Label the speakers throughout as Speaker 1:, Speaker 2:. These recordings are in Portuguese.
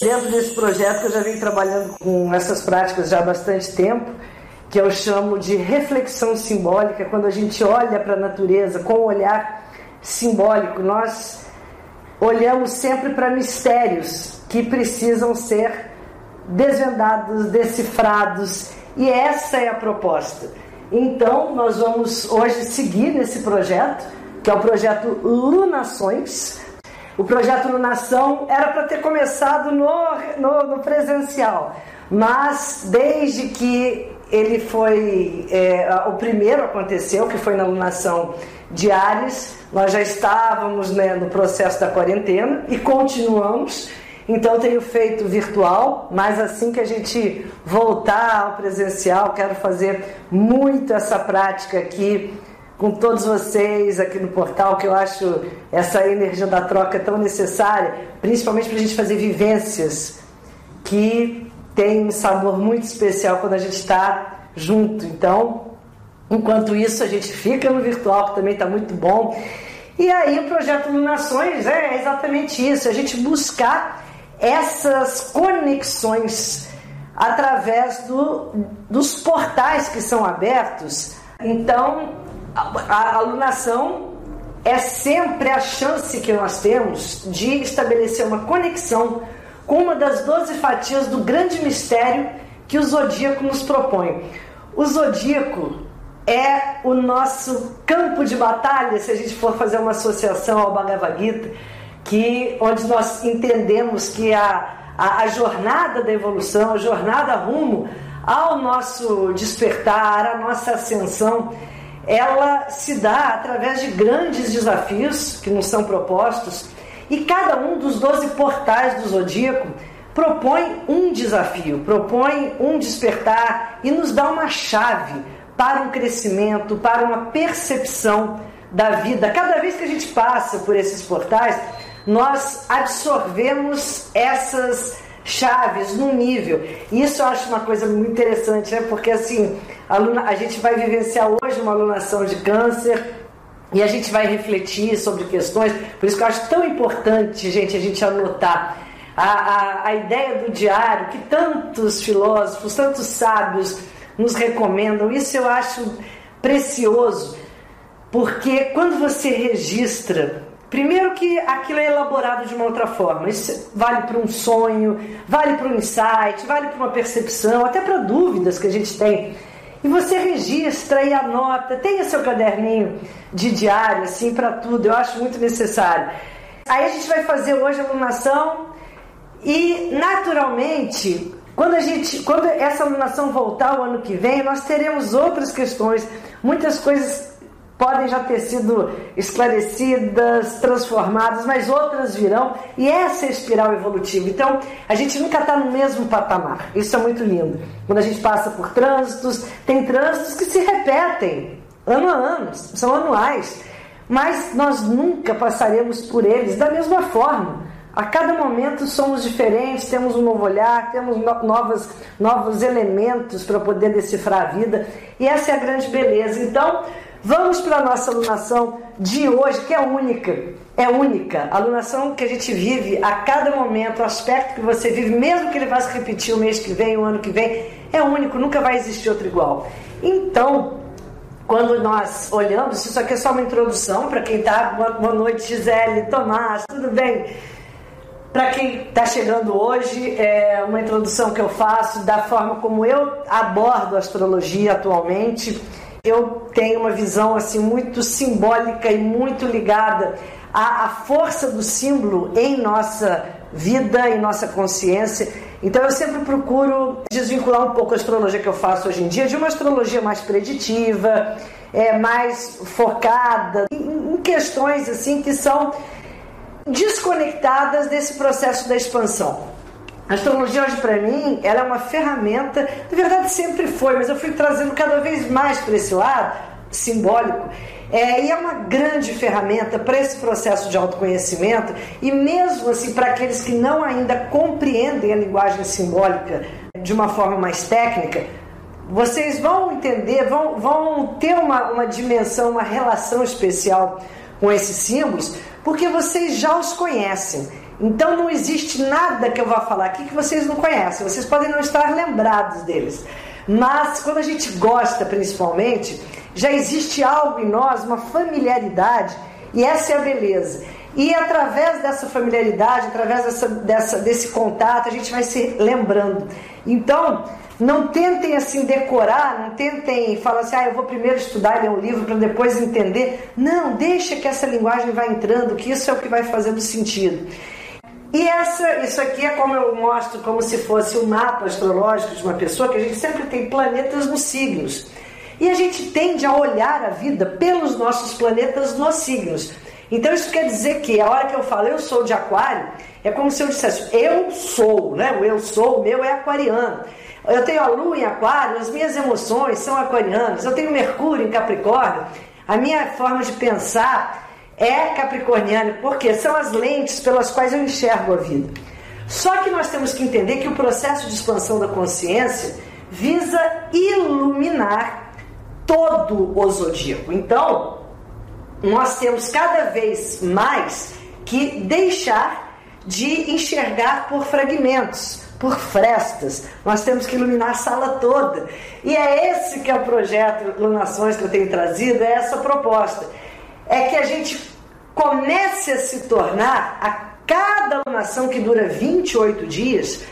Speaker 1: Dentro desse projeto que eu já venho trabalhando com essas práticas já há bastante tempo, que eu chamo de reflexão simbólica, quando a gente olha para a natureza com um olhar simbólico, nós olhamos sempre para mistérios que precisam ser desvendados, decifrados, e essa é a proposta. Então, nós vamos hoje seguir nesse projeto, que é o projeto Lunações, o projeto Lunação era para ter começado no, no, no, presencial, mas desde que ele foi. É, o primeiro aconteceu, que foi na Lunação de Ares, nós já estávamos né, no processo da quarentena e continuamos. Então tenho feito virtual, mas assim que a gente voltar ao presencial, quero fazer muito essa prática aqui com todos vocês aqui no portal, que eu acho essa energia da troca tão necessária, principalmente para a gente fazer vivências que tem um sabor muito especial quando a gente está junto. Então, enquanto isso, a gente fica no virtual, que também está muito bom. E aí, o projeto Lunações é exatamente isso: a gente buscar essas conexões através do, dos portais que são abertos. Então, a alunação é sempre a chance que nós temos de estabelecer uma conexão com uma das doze fatias do grande mistério que o zodíaco nos propõe. O zodíaco é o nosso campo de batalha, se a gente for fazer uma associação ao Bhagavad Gita, que, onde nós entendemos que a, a, a jornada da evolução, a jornada rumo ao nosso despertar, à nossa ascensão, ela se dá através de grandes desafios que nos são propostos e cada um dos doze portais do zodíaco propõe um desafio, propõe um despertar e nos dá uma chave para um crescimento, para uma percepção da vida. Cada vez que a gente passa por esses portais, nós absorvemos essas chaves no nível. Isso eu acho uma coisa muito interessante, né? Porque assim, a, a gente vai vivenciar hoje uma alunação de câncer e a gente vai refletir sobre questões. Por isso que eu acho tão importante, gente, a gente anotar. A, a, a ideia do diário, que tantos filósofos, tantos sábios nos recomendam, isso eu acho precioso, porque quando você registra Primeiro que aquilo é elaborado de uma outra forma. Isso vale para um sonho, vale para um insight, vale para uma percepção, até para dúvidas que a gente tem. E você registra e anota, tenha seu caderninho de diário, assim, para tudo. Eu acho muito necessário. Aí a gente vai fazer hoje a alunação e, naturalmente, quando, a gente, quando essa alunação voltar o ano que vem, nós teremos outras questões, muitas coisas podem já ter sido esclarecidas, transformadas, mas outras virão, e essa é a espiral evolutiva. Então, a gente nunca está no mesmo patamar. Isso é muito lindo. Quando a gente passa por trânsitos, tem trânsitos que se repetem ano a ano, são anuais, mas nós nunca passaremos por eles da mesma forma. A cada momento somos diferentes, temos um novo olhar, temos novas, novos elementos para poder decifrar a vida, e essa é a grande beleza. Então, Vamos para a nossa alunação de hoje, que é única. É única. A alunação que a gente vive a cada momento, o aspecto que você vive, mesmo que ele vá se repetir o mês que vem, o ano que vem, é único, nunca vai existir outro igual. Então, quando nós olhamos, isso aqui é só uma introdução para quem está. Boa noite, Gisele, Tomás, tudo bem? Para quem está chegando hoje, é uma introdução que eu faço da forma como eu abordo a astrologia atualmente eu tenho uma visão assim muito simbólica e muito ligada à, à força do símbolo em nossa vida, em nossa consciência. Então eu sempre procuro desvincular um pouco a astrologia que eu faço hoje em dia de uma astrologia mais preditiva, é, mais focada em, em questões assim que são desconectadas desse processo da expansão. A astrologia hoje para mim, ela é uma ferramenta, na verdade sempre foi, mas eu fui trazendo cada vez mais para esse lado simbólico. É, e é uma grande ferramenta para esse processo de autoconhecimento e mesmo assim para aqueles que não ainda compreendem a linguagem simbólica de uma forma mais técnica, vocês vão entender, vão, vão ter uma, uma dimensão, uma relação especial com esses símbolos, porque vocês já os conhecem. Então não existe nada que eu vá falar aqui que vocês não conhecem. Vocês podem não estar lembrados deles. Mas quando a gente gosta, principalmente, já existe algo em nós, uma familiaridade, e essa é a beleza. E através dessa familiaridade, através dessa, dessa, desse contato, a gente vai se lembrando. Então, não tentem assim decorar, não tentem falar assim, ah, eu vou primeiro estudar e ler um livro para depois entender. Não, deixa que essa linguagem vá entrando, que isso é o que vai fazendo sentido. E essa, isso aqui é como eu mostro, como se fosse um mapa astrológico de uma pessoa, que a gente sempre tem planetas nos signos. E a gente tende a olhar a vida pelos nossos planetas nos signos. Então isso quer dizer que a hora que eu falo eu sou de aquário, é como se eu dissesse eu sou, né? O eu sou, o meu é aquariano. Eu tenho a lua em aquário, as minhas emoções são aquarianas. Eu tenho Mercúrio em Capricórnio. A minha forma de pensar é capricorniana, porque são as lentes pelas quais eu enxergo a vida. Só que nós temos que entender que o processo de expansão da consciência visa iluminar todo o zodíaco. Então, nós temos cada vez mais que deixar de enxergar por fragmentos, por frestas. Nós temos que iluminar a sala toda. E é esse que é o projeto Lunações que eu tenho trazido, é essa proposta é que a gente comece a se tornar, a cada lunação que dura 28 dias,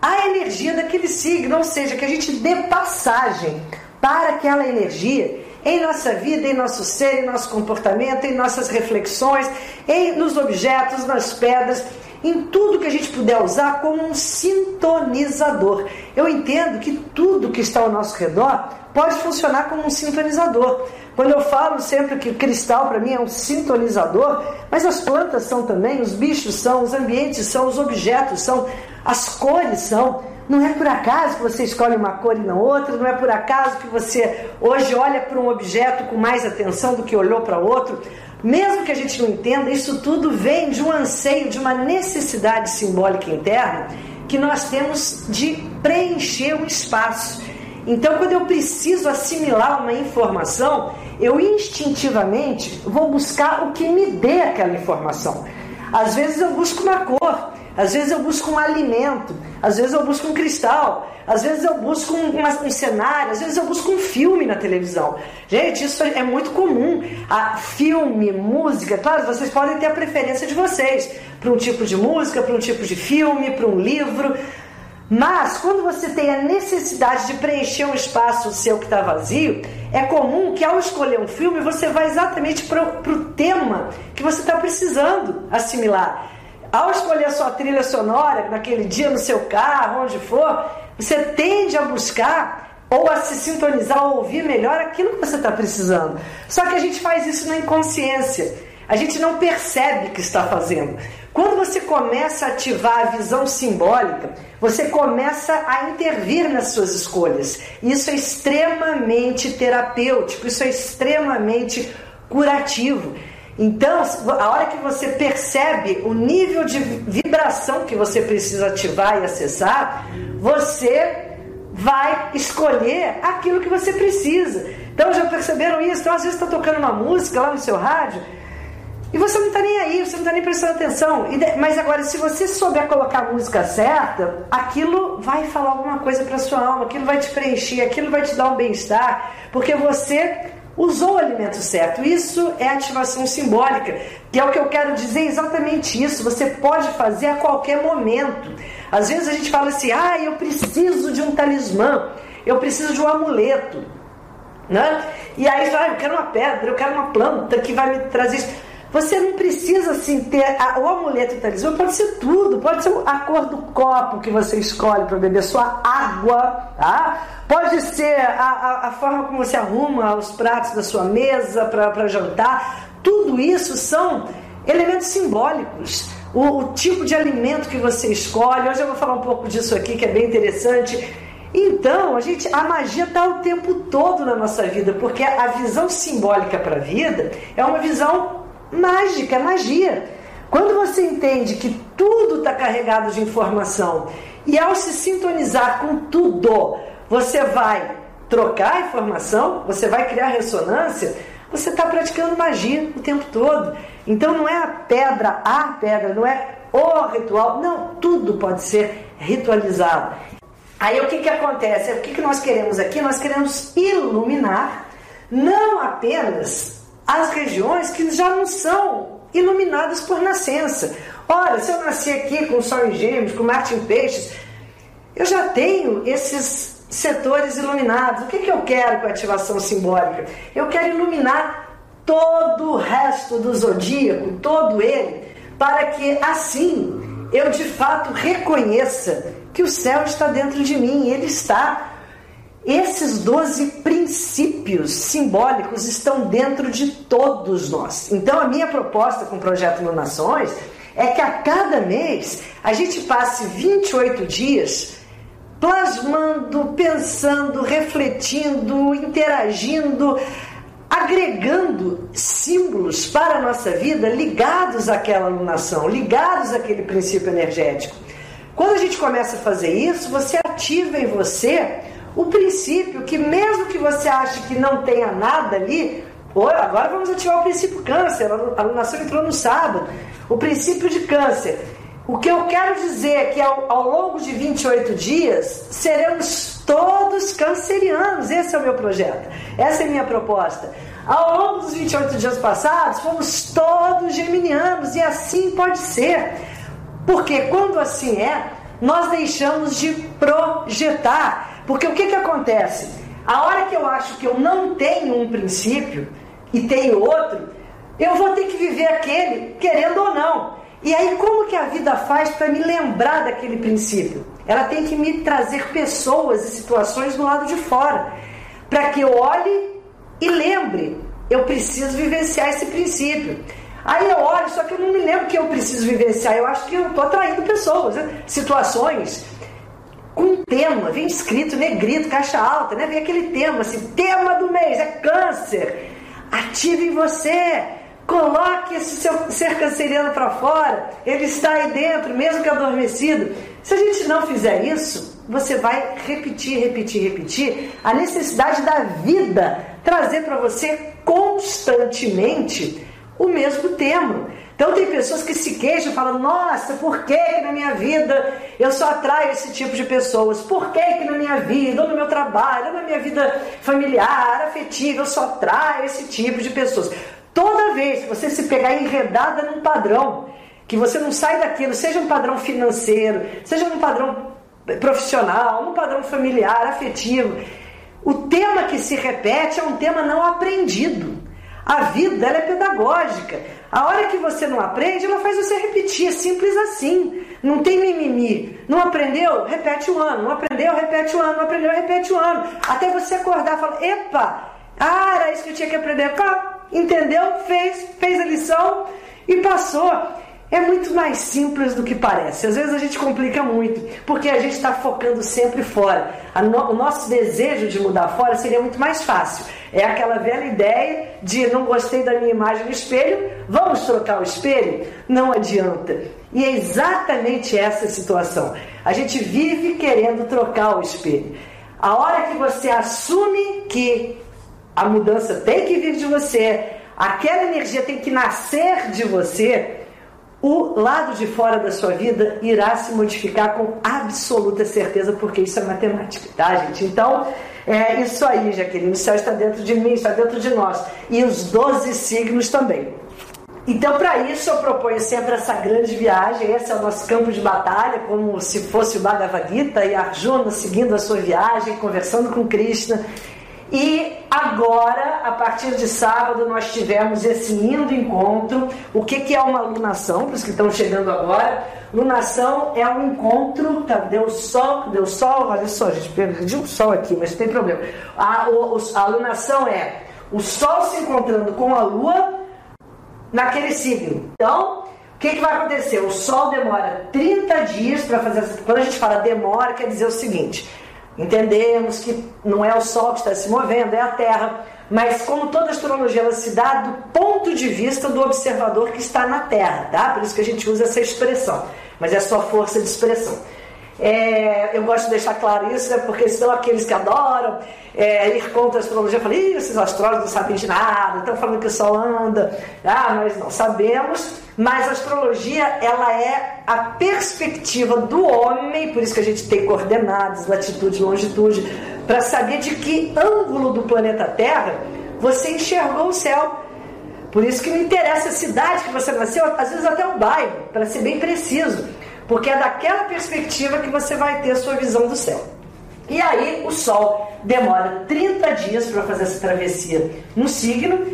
Speaker 1: a energia daquele signo, ou seja, que a gente dê passagem para aquela energia em nossa vida, em nosso ser, em nosso comportamento, em nossas reflexões, em, nos objetos, nas pedras, em tudo que a gente puder usar como um sintonizador. Eu entendo que tudo que está ao nosso redor pode funcionar como um sintonizador. Quando eu falo sempre que o cristal para mim é um sintonizador, mas as plantas são também, os bichos são, os ambientes são, os objetos são, as cores são. Não é por acaso que você escolhe uma cor e não outra, não é por acaso que você hoje olha para um objeto com mais atenção do que olhou para outro. Mesmo que a gente não entenda, isso tudo vem de um anseio, de uma necessidade simbólica interna que nós temos de preencher o espaço. Então, quando eu preciso assimilar uma informação, eu instintivamente vou buscar o que me dê aquela informação. Às vezes eu busco uma cor, às vezes eu busco um alimento, às vezes eu busco um cristal, às vezes eu busco um, um cenário, às vezes eu busco um filme na televisão. Gente, isso é muito comum. A filme, música, claro, vocês podem ter a preferência de vocês para um tipo de música, para um tipo de filme, para um livro. Mas quando você tem a necessidade de preencher um espaço seu que está vazio, é comum que ao escolher um filme você vá exatamente para o tema que você está precisando assimilar. Ao escolher a sua trilha sonora, naquele dia no seu carro, onde for, você tende a buscar ou a se sintonizar ou ouvir melhor aquilo que você está precisando. Só que a gente faz isso na inconsciência. A gente não percebe que está fazendo. Quando você começa a ativar a visão simbólica, você começa a intervir nas suas escolhas. Isso é extremamente terapêutico, isso é extremamente curativo. Então, a hora que você percebe o nível de vibração que você precisa ativar e acessar, você vai escolher aquilo que você precisa. Então, já perceberam isso? Então, às vezes está tocando uma música lá no seu rádio e você não está nem aí, você não está nem prestando atenção. Mas agora, se você souber colocar a música certa, aquilo vai falar alguma coisa para sua alma, aquilo vai te preencher, aquilo vai te dar um bem-estar, porque você usou o alimento certo. Isso é ativação simbólica, que é o que eu quero dizer exatamente isso. Você pode fazer a qualquer momento. Às vezes a gente fala assim: ah, eu preciso de um talismã, eu preciso de um amuleto. Né? E aí, ah, eu quero uma pedra, eu quero uma planta que vai me trazer isso. Você não precisa assim ter a, o amuleto talismã, pode ser tudo, pode ser a cor do copo que você escolhe para beber sua água, tá? Pode ser a, a, a, forma como você arruma os pratos da sua mesa para jantar. Tudo isso são elementos simbólicos. o, o, tipo de alimento que você escolhe. Hoje eu vou falar um pouco disso aqui, que é bem interessante. Então, a gente, a magia está o tempo todo na nossa vida, porque a visão simbólica para a vida é uma visão mágica, é magia. Quando você entende que tudo está carregado de informação e ao se sintonizar com tudo, você vai trocar a informação, você vai criar ressonância, você está praticando magia o tempo todo. Então não é a pedra, a pedra, não é o ritual, não, tudo pode ser ritualizado. Aí o que, que acontece? O que, que nós queremos aqui? Nós queremos iluminar não apenas as regiões que já não são iluminadas por nascença. Ora, se eu nasci aqui com Sol em Gêmeos, com Marte em Peixes, eu já tenho esses setores iluminados. O que, que eu quero com a ativação simbólica? Eu quero iluminar todo o resto do zodíaco, todo ele, para que assim eu de fato reconheça que o céu está dentro de mim, ele está. Esses doze princípios simbólicos estão dentro de todos nós. Então, a minha proposta com o projeto Lunações é que a cada mês a gente passe 28 dias plasmando, pensando, refletindo, interagindo, agregando símbolos para a nossa vida ligados àquela alunação, ligados àquele princípio energético. Quando a gente começa a fazer isso, você ativa em você o princípio que, mesmo que você ache que não tenha nada ali, agora vamos ativar o princípio câncer, a alunação entrou no sábado, o princípio de câncer. O que eu quero dizer é que ao, ao longo de 28 dias seremos todos cancerianos. Esse é o meu projeto, essa é a minha proposta. Ao longo dos 28 dias passados, fomos todos geminianos e assim pode ser. Porque quando assim é, nós deixamos de projetar. Porque o que, que acontece? A hora que eu acho que eu não tenho um princípio e tenho outro, eu vou ter que viver aquele, querendo ou não. E aí, como que a vida faz para me lembrar daquele princípio? Ela tem que me trazer pessoas e situações do lado de fora, para que eu olhe e lembre, eu preciso vivenciar esse princípio. Aí eu olho, só que eu não me lembro que eu preciso vivenciar. Eu acho que eu estou atraindo pessoas, né? situações com tema, vem escrito negrito, caixa alta, né? Vem aquele tema, assim, tema do mês é câncer. Ative em você, coloque esse seu ser canceriano para fora, ele está aí dentro, mesmo que adormecido. Se a gente não fizer isso, você vai repetir, repetir, repetir a necessidade da vida trazer para você constantemente o mesmo tema. Então tem pessoas que se queixam, falam, nossa, por que, que na minha vida eu só atraio esse tipo de pessoas? Por que, que na minha vida, ou no meu trabalho, ou na minha vida familiar, afetiva, eu só atraio esse tipo de pessoas? Toda vez que você se pegar enredada num padrão, que você não sai daquilo, seja um padrão financeiro, seja um padrão profissional, um padrão familiar, afetivo, o tema que se repete é um tema não aprendido. A vida ela é pedagógica. A hora que você não aprende, ela faz você repetir. É simples assim. Não tem mimimi. Não aprendeu? Repete o ano. Não aprendeu? Repete o ano. Não aprendeu? Repete o ano. Até você acordar e falar: Epa, ah, era isso que eu tinha que aprender. Entendeu? Fez, fez a lição e passou é muito mais simples do que parece. Às vezes a gente complica muito, porque a gente está focando sempre fora. No, o nosso desejo de mudar fora seria muito mais fácil. É aquela velha ideia de não gostei da minha imagem no espelho, vamos trocar o espelho? Não adianta. E é exatamente essa situação. A gente vive querendo trocar o espelho. A hora que você assume que a mudança tem que vir de você, aquela energia tem que nascer de você, o lado de fora da sua vida irá se modificar com absoluta certeza, porque isso é matemática, tá, gente? Então, é isso aí, Jaqueline. O céu está dentro de mim, está dentro de nós. E os 12 signos também. Então, para isso, eu proponho sempre essa grande viagem. Esse é o nosso campo de batalha, como se fosse o Bhagavad Gita e Arjuna seguindo a sua viagem, conversando com Krishna. E agora, a partir de sábado, nós tivemos esse lindo encontro. O que, que é uma lunação? Para os que estão chegando agora, lunação é um encontro. Tá, deu sol, deu sol, olha só, gente, perdi um sol aqui, mas não tem problema. A, o, a lunação é o sol se encontrando com a lua naquele signo. Então, o que, que vai acontecer? O Sol demora 30 dias para fazer. Quando a gente fala demora, quer dizer o seguinte: entendemos que não é o Sol que está se movendo, é a Terra. Mas como toda astrologia ela se dá do ponto de vista do observador que está na Terra, tá? Por isso que a gente usa essa expressão. Mas é só força de expressão. É, eu gosto de deixar claro isso, né, porque são aqueles que adoram é, ir contra a astrologia. Eu falei, esses astrólogos não sabem de nada, estão falando que o sol anda. Ah, nós não sabemos, mas a astrologia ela é a perspectiva do homem, por isso que a gente tem coordenadas, latitude, longitude, para saber de que ângulo do planeta Terra você enxergou o céu. Por isso que não interessa a cidade que você nasceu, às vezes até o bairro, para ser bem preciso. Porque é daquela perspectiva que você vai ter a sua visão do céu. E aí o Sol demora 30 dias para fazer essa travessia no signo,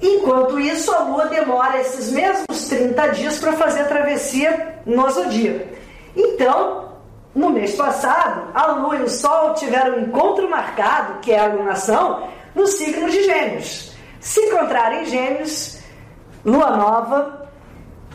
Speaker 1: enquanto isso a Lua demora esses mesmos 30 dias para fazer a travessia no zodíaco. Então, no mês passado, a Lua e o Sol tiveram um encontro marcado, que é a alunação, no signo de Gêmeos. Se encontrarem Gêmeos, Lua nova,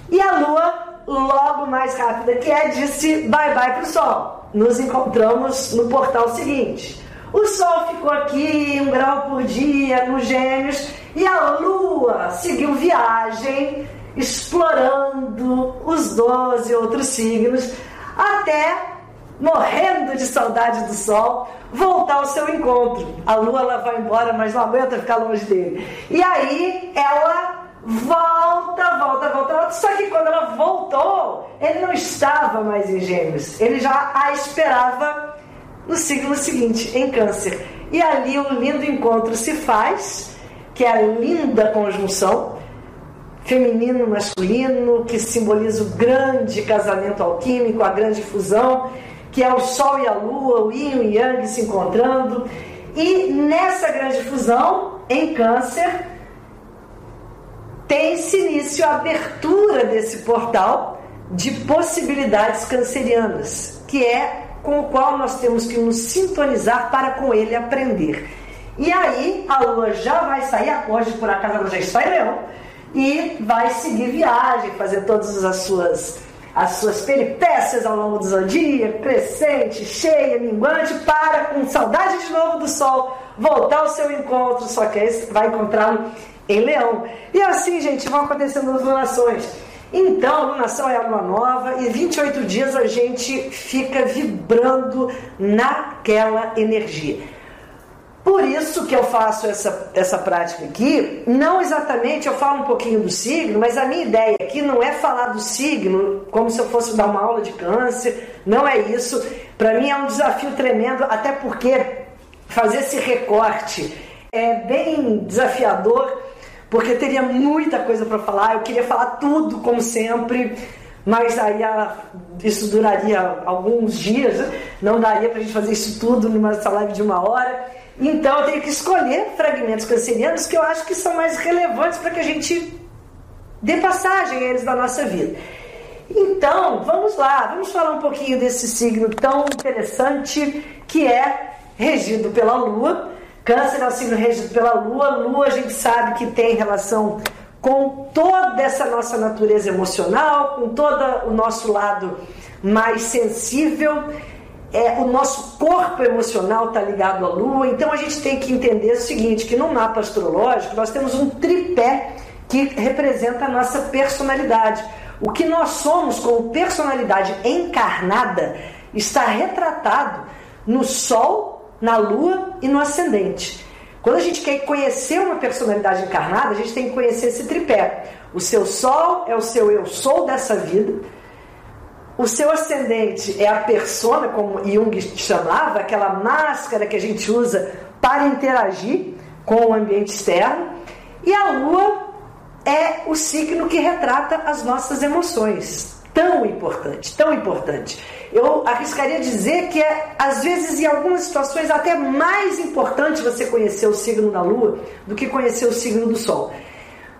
Speaker 1: e a Lua logo mais rápida que é, disse bye bye para o Sol. Nos encontramos no portal seguinte. O Sol ficou aqui um grau por dia nos Gêmeos e a Lua seguiu viagem explorando os 12 outros signos até morrendo de saudade do Sol voltar ao seu encontro. A Lua ela vai embora, mas não aguenta ficar longe dele. E aí ela volta, volta, volta, volta. Só que quando ela voltou, ele não estava mais em Gêmeos. Ele já a esperava no signo seguinte, em Câncer. E ali um lindo encontro se faz, que é a linda conjunção feminino masculino, que simboliza o grande casamento alquímico, a grande fusão, que é o Sol e a Lua, o Yin e o Yang se encontrando. E nessa grande fusão, em Câncer, tem-se início a abertura desse portal de possibilidades cancerianas, que é com o qual nós temos que nos sintonizar para com ele aprender. E aí a lua já vai sair, hoje por acaso ela já está em leão, e vai seguir viagem, fazer todas as suas as suas peripécias ao longo do zodíaco, crescente, cheia, minguante, para com saudade de novo do sol, voltar ao seu encontro, só que aí vai encontrá-lo em Leão. E assim, gente, vão acontecendo as lunações. Então, lunação é a lua nova e 28 dias a gente fica vibrando naquela energia. Por isso que eu faço essa, essa prática aqui, não exatamente, eu falo um pouquinho do signo, mas a minha ideia aqui não é falar do signo como se eu fosse dar uma aula de câncer, não é isso. Para mim é um desafio tremendo, até porque fazer esse recorte é bem desafiador porque teria muita coisa para falar. Eu queria falar tudo, como sempre, mas aí isso duraria alguns dias, não daria para a gente fazer isso tudo numa live de uma hora. Então eu tenho que escolher fragmentos cancerianos que eu acho que são mais relevantes para que a gente dê passagem a eles na nossa vida. Então, vamos lá, vamos falar um pouquinho desse signo tão interessante que é regido pela Lua Câncer é o signo regido pela Lua. Lua a gente sabe que tem relação com toda essa nossa natureza emocional, com todo o nosso lado mais sensível. É, o nosso corpo emocional está ligado à Lua, então a gente tem que entender o seguinte: que no mapa astrológico nós temos um tripé que representa a nossa personalidade. O que nós somos como personalidade encarnada está retratado no Sol na lua e no ascendente. Quando a gente quer conhecer uma personalidade encarnada, a gente tem que conhecer esse tripé. O seu sol é o seu eu sou dessa vida. O seu ascendente é a persona, como Jung chamava, aquela máscara que a gente usa para interagir com o ambiente externo. E a lua é o signo que retrata as nossas emoções. Tão importante, tão importante eu arriscaria dizer que é, às vezes, em algumas situações, até mais importante você conhecer o signo da Lua do que conhecer o signo do Sol.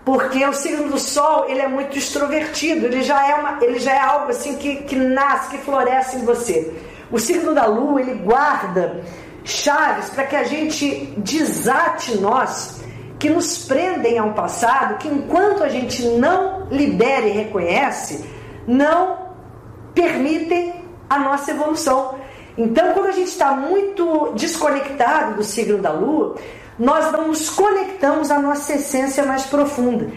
Speaker 1: Porque o signo do Sol ele é muito extrovertido, ele já é, uma, ele já é algo assim que, que nasce, que floresce em você. O signo da Lua ele guarda chaves para que a gente desate nós que nos prendem a um passado que enquanto a gente não lidera e reconhece, não permitem a nossa evolução. Então, quando a gente está muito desconectado do signo da Lua, nós não nos conectamos à nossa essência mais profunda.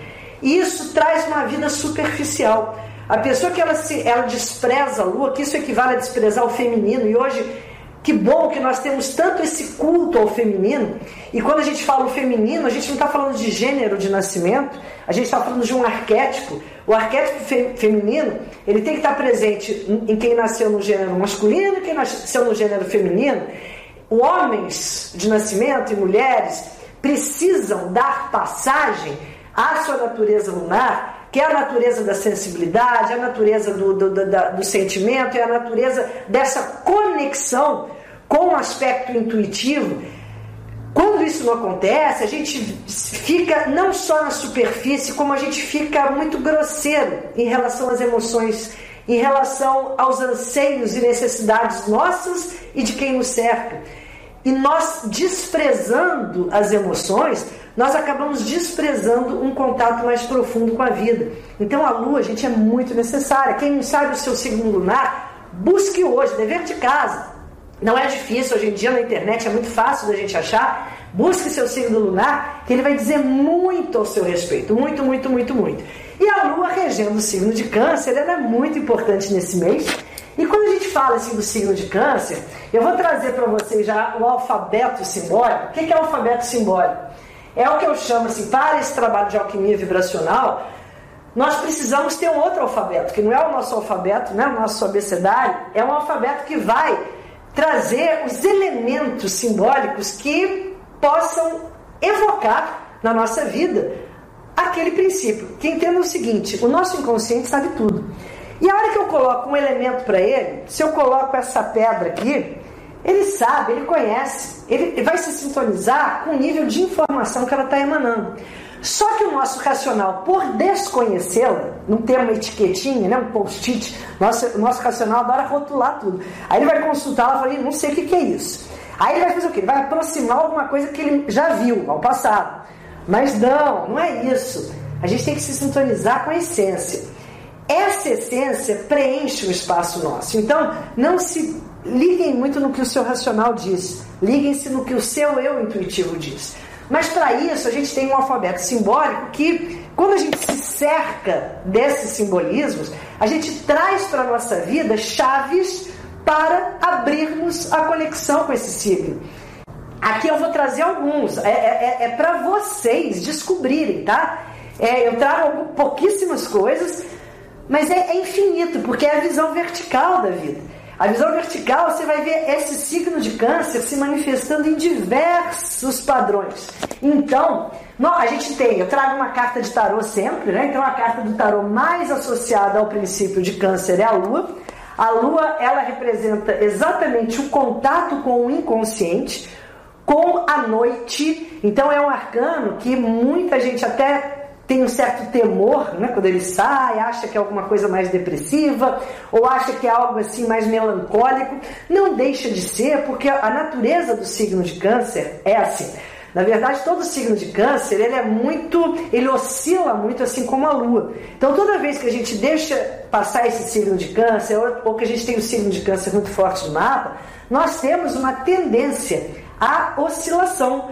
Speaker 1: E isso traz uma vida superficial. A pessoa que ela, se, ela despreza a lua, que isso equivale a desprezar o feminino, e hoje, que bom que nós temos tanto esse culto ao feminino, e quando a gente fala o feminino, a gente não está falando de gênero de nascimento, a gente está falando de um arquétipo. O arquétipo fe feminino, ele tem que estar presente em quem nasceu no gênero masculino e quem nasceu no gênero feminino. Homens de nascimento e mulheres precisam dar passagem à sua natureza lunar que é a natureza da sensibilidade, a natureza do, do, do, do sentimento, é a natureza dessa conexão com o aspecto intuitivo. Quando isso não acontece, a gente fica não só na superfície, como a gente fica muito grosseiro em relação às emoções, em relação aos anseios e necessidades nossas e de quem nos cerca. E nós desprezando as emoções, nós acabamos desprezando um contato mais profundo com a vida. Então a lua, gente, é muito necessária. Quem não sabe o seu signo lunar, busque hoje, dever de casa. Não é difícil, hoje em dia na internet é muito fácil da gente achar. Busque seu signo lunar, que ele vai dizer muito ao seu respeito. Muito, muito, muito, muito. E a lua regendo o signo de câncer, ela é muito importante nesse mês. E quando a gente fala assim do signo de câncer, eu vou trazer para vocês já o alfabeto simbólico. O que é o alfabeto simbólico? É o que eu chamo assim, para esse trabalho de alquimia vibracional, nós precisamos ter um outro alfabeto, que não é o nosso alfabeto, né, o nosso abecedário, é um alfabeto que vai trazer os elementos simbólicos que possam evocar na nossa vida aquele princípio. Que entenda o seguinte: o nosso inconsciente sabe tudo. E a hora que eu coloco um elemento para ele, se eu coloco essa pedra aqui, ele sabe, ele conhece, ele vai se sintonizar com o nível de informação que ela está emanando. Só que o nosso racional, por desconhecê-la, não ter uma etiquetinha, né, um post-it, nosso, nosso racional adora rotular tudo. Aí ele vai consultar ela e fala, não sei o que, que é isso. Aí ele vai fazer o quê? Ele vai aproximar alguma coisa que ele já viu ao passado. Mas não, não é isso. A gente tem que se sintonizar com a essência. Essa essência preenche o espaço nosso. Então, não se liguem muito no que o seu racional diz, liguem-se no que o seu eu intuitivo diz. Mas para isso a gente tem um alfabeto simbólico que, quando a gente se cerca desses simbolismos, a gente traz para a nossa vida chaves para abrirmos a conexão com esse signo. Aqui eu vou trazer alguns, é, é, é para vocês descobrirem, tá? É, eu trago pouquíssimas coisas, mas é, é infinito, porque é a visão vertical da vida. A visão vertical, você vai ver esse signo de câncer se manifestando em diversos padrões. Então, a gente tem, eu trago uma carta de tarô sempre, né? Então a carta do tarô mais associada ao princípio de câncer é a lua. A lua, ela representa exatamente o contato com o inconsciente, com a noite. Então é um arcano que muita gente até tem um certo temor, né, quando ele sai, acha que é alguma coisa mais depressiva, ou acha que é algo assim mais melancólico. Não deixa de ser, porque a natureza do signo de câncer é assim. Na verdade, todo signo de câncer, ele é muito, ele oscila muito assim como a lua. Então, toda vez que a gente deixa passar esse signo de câncer, ou, que a gente tem o signo de câncer muito forte no mapa, nós temos uma tendência à oscilação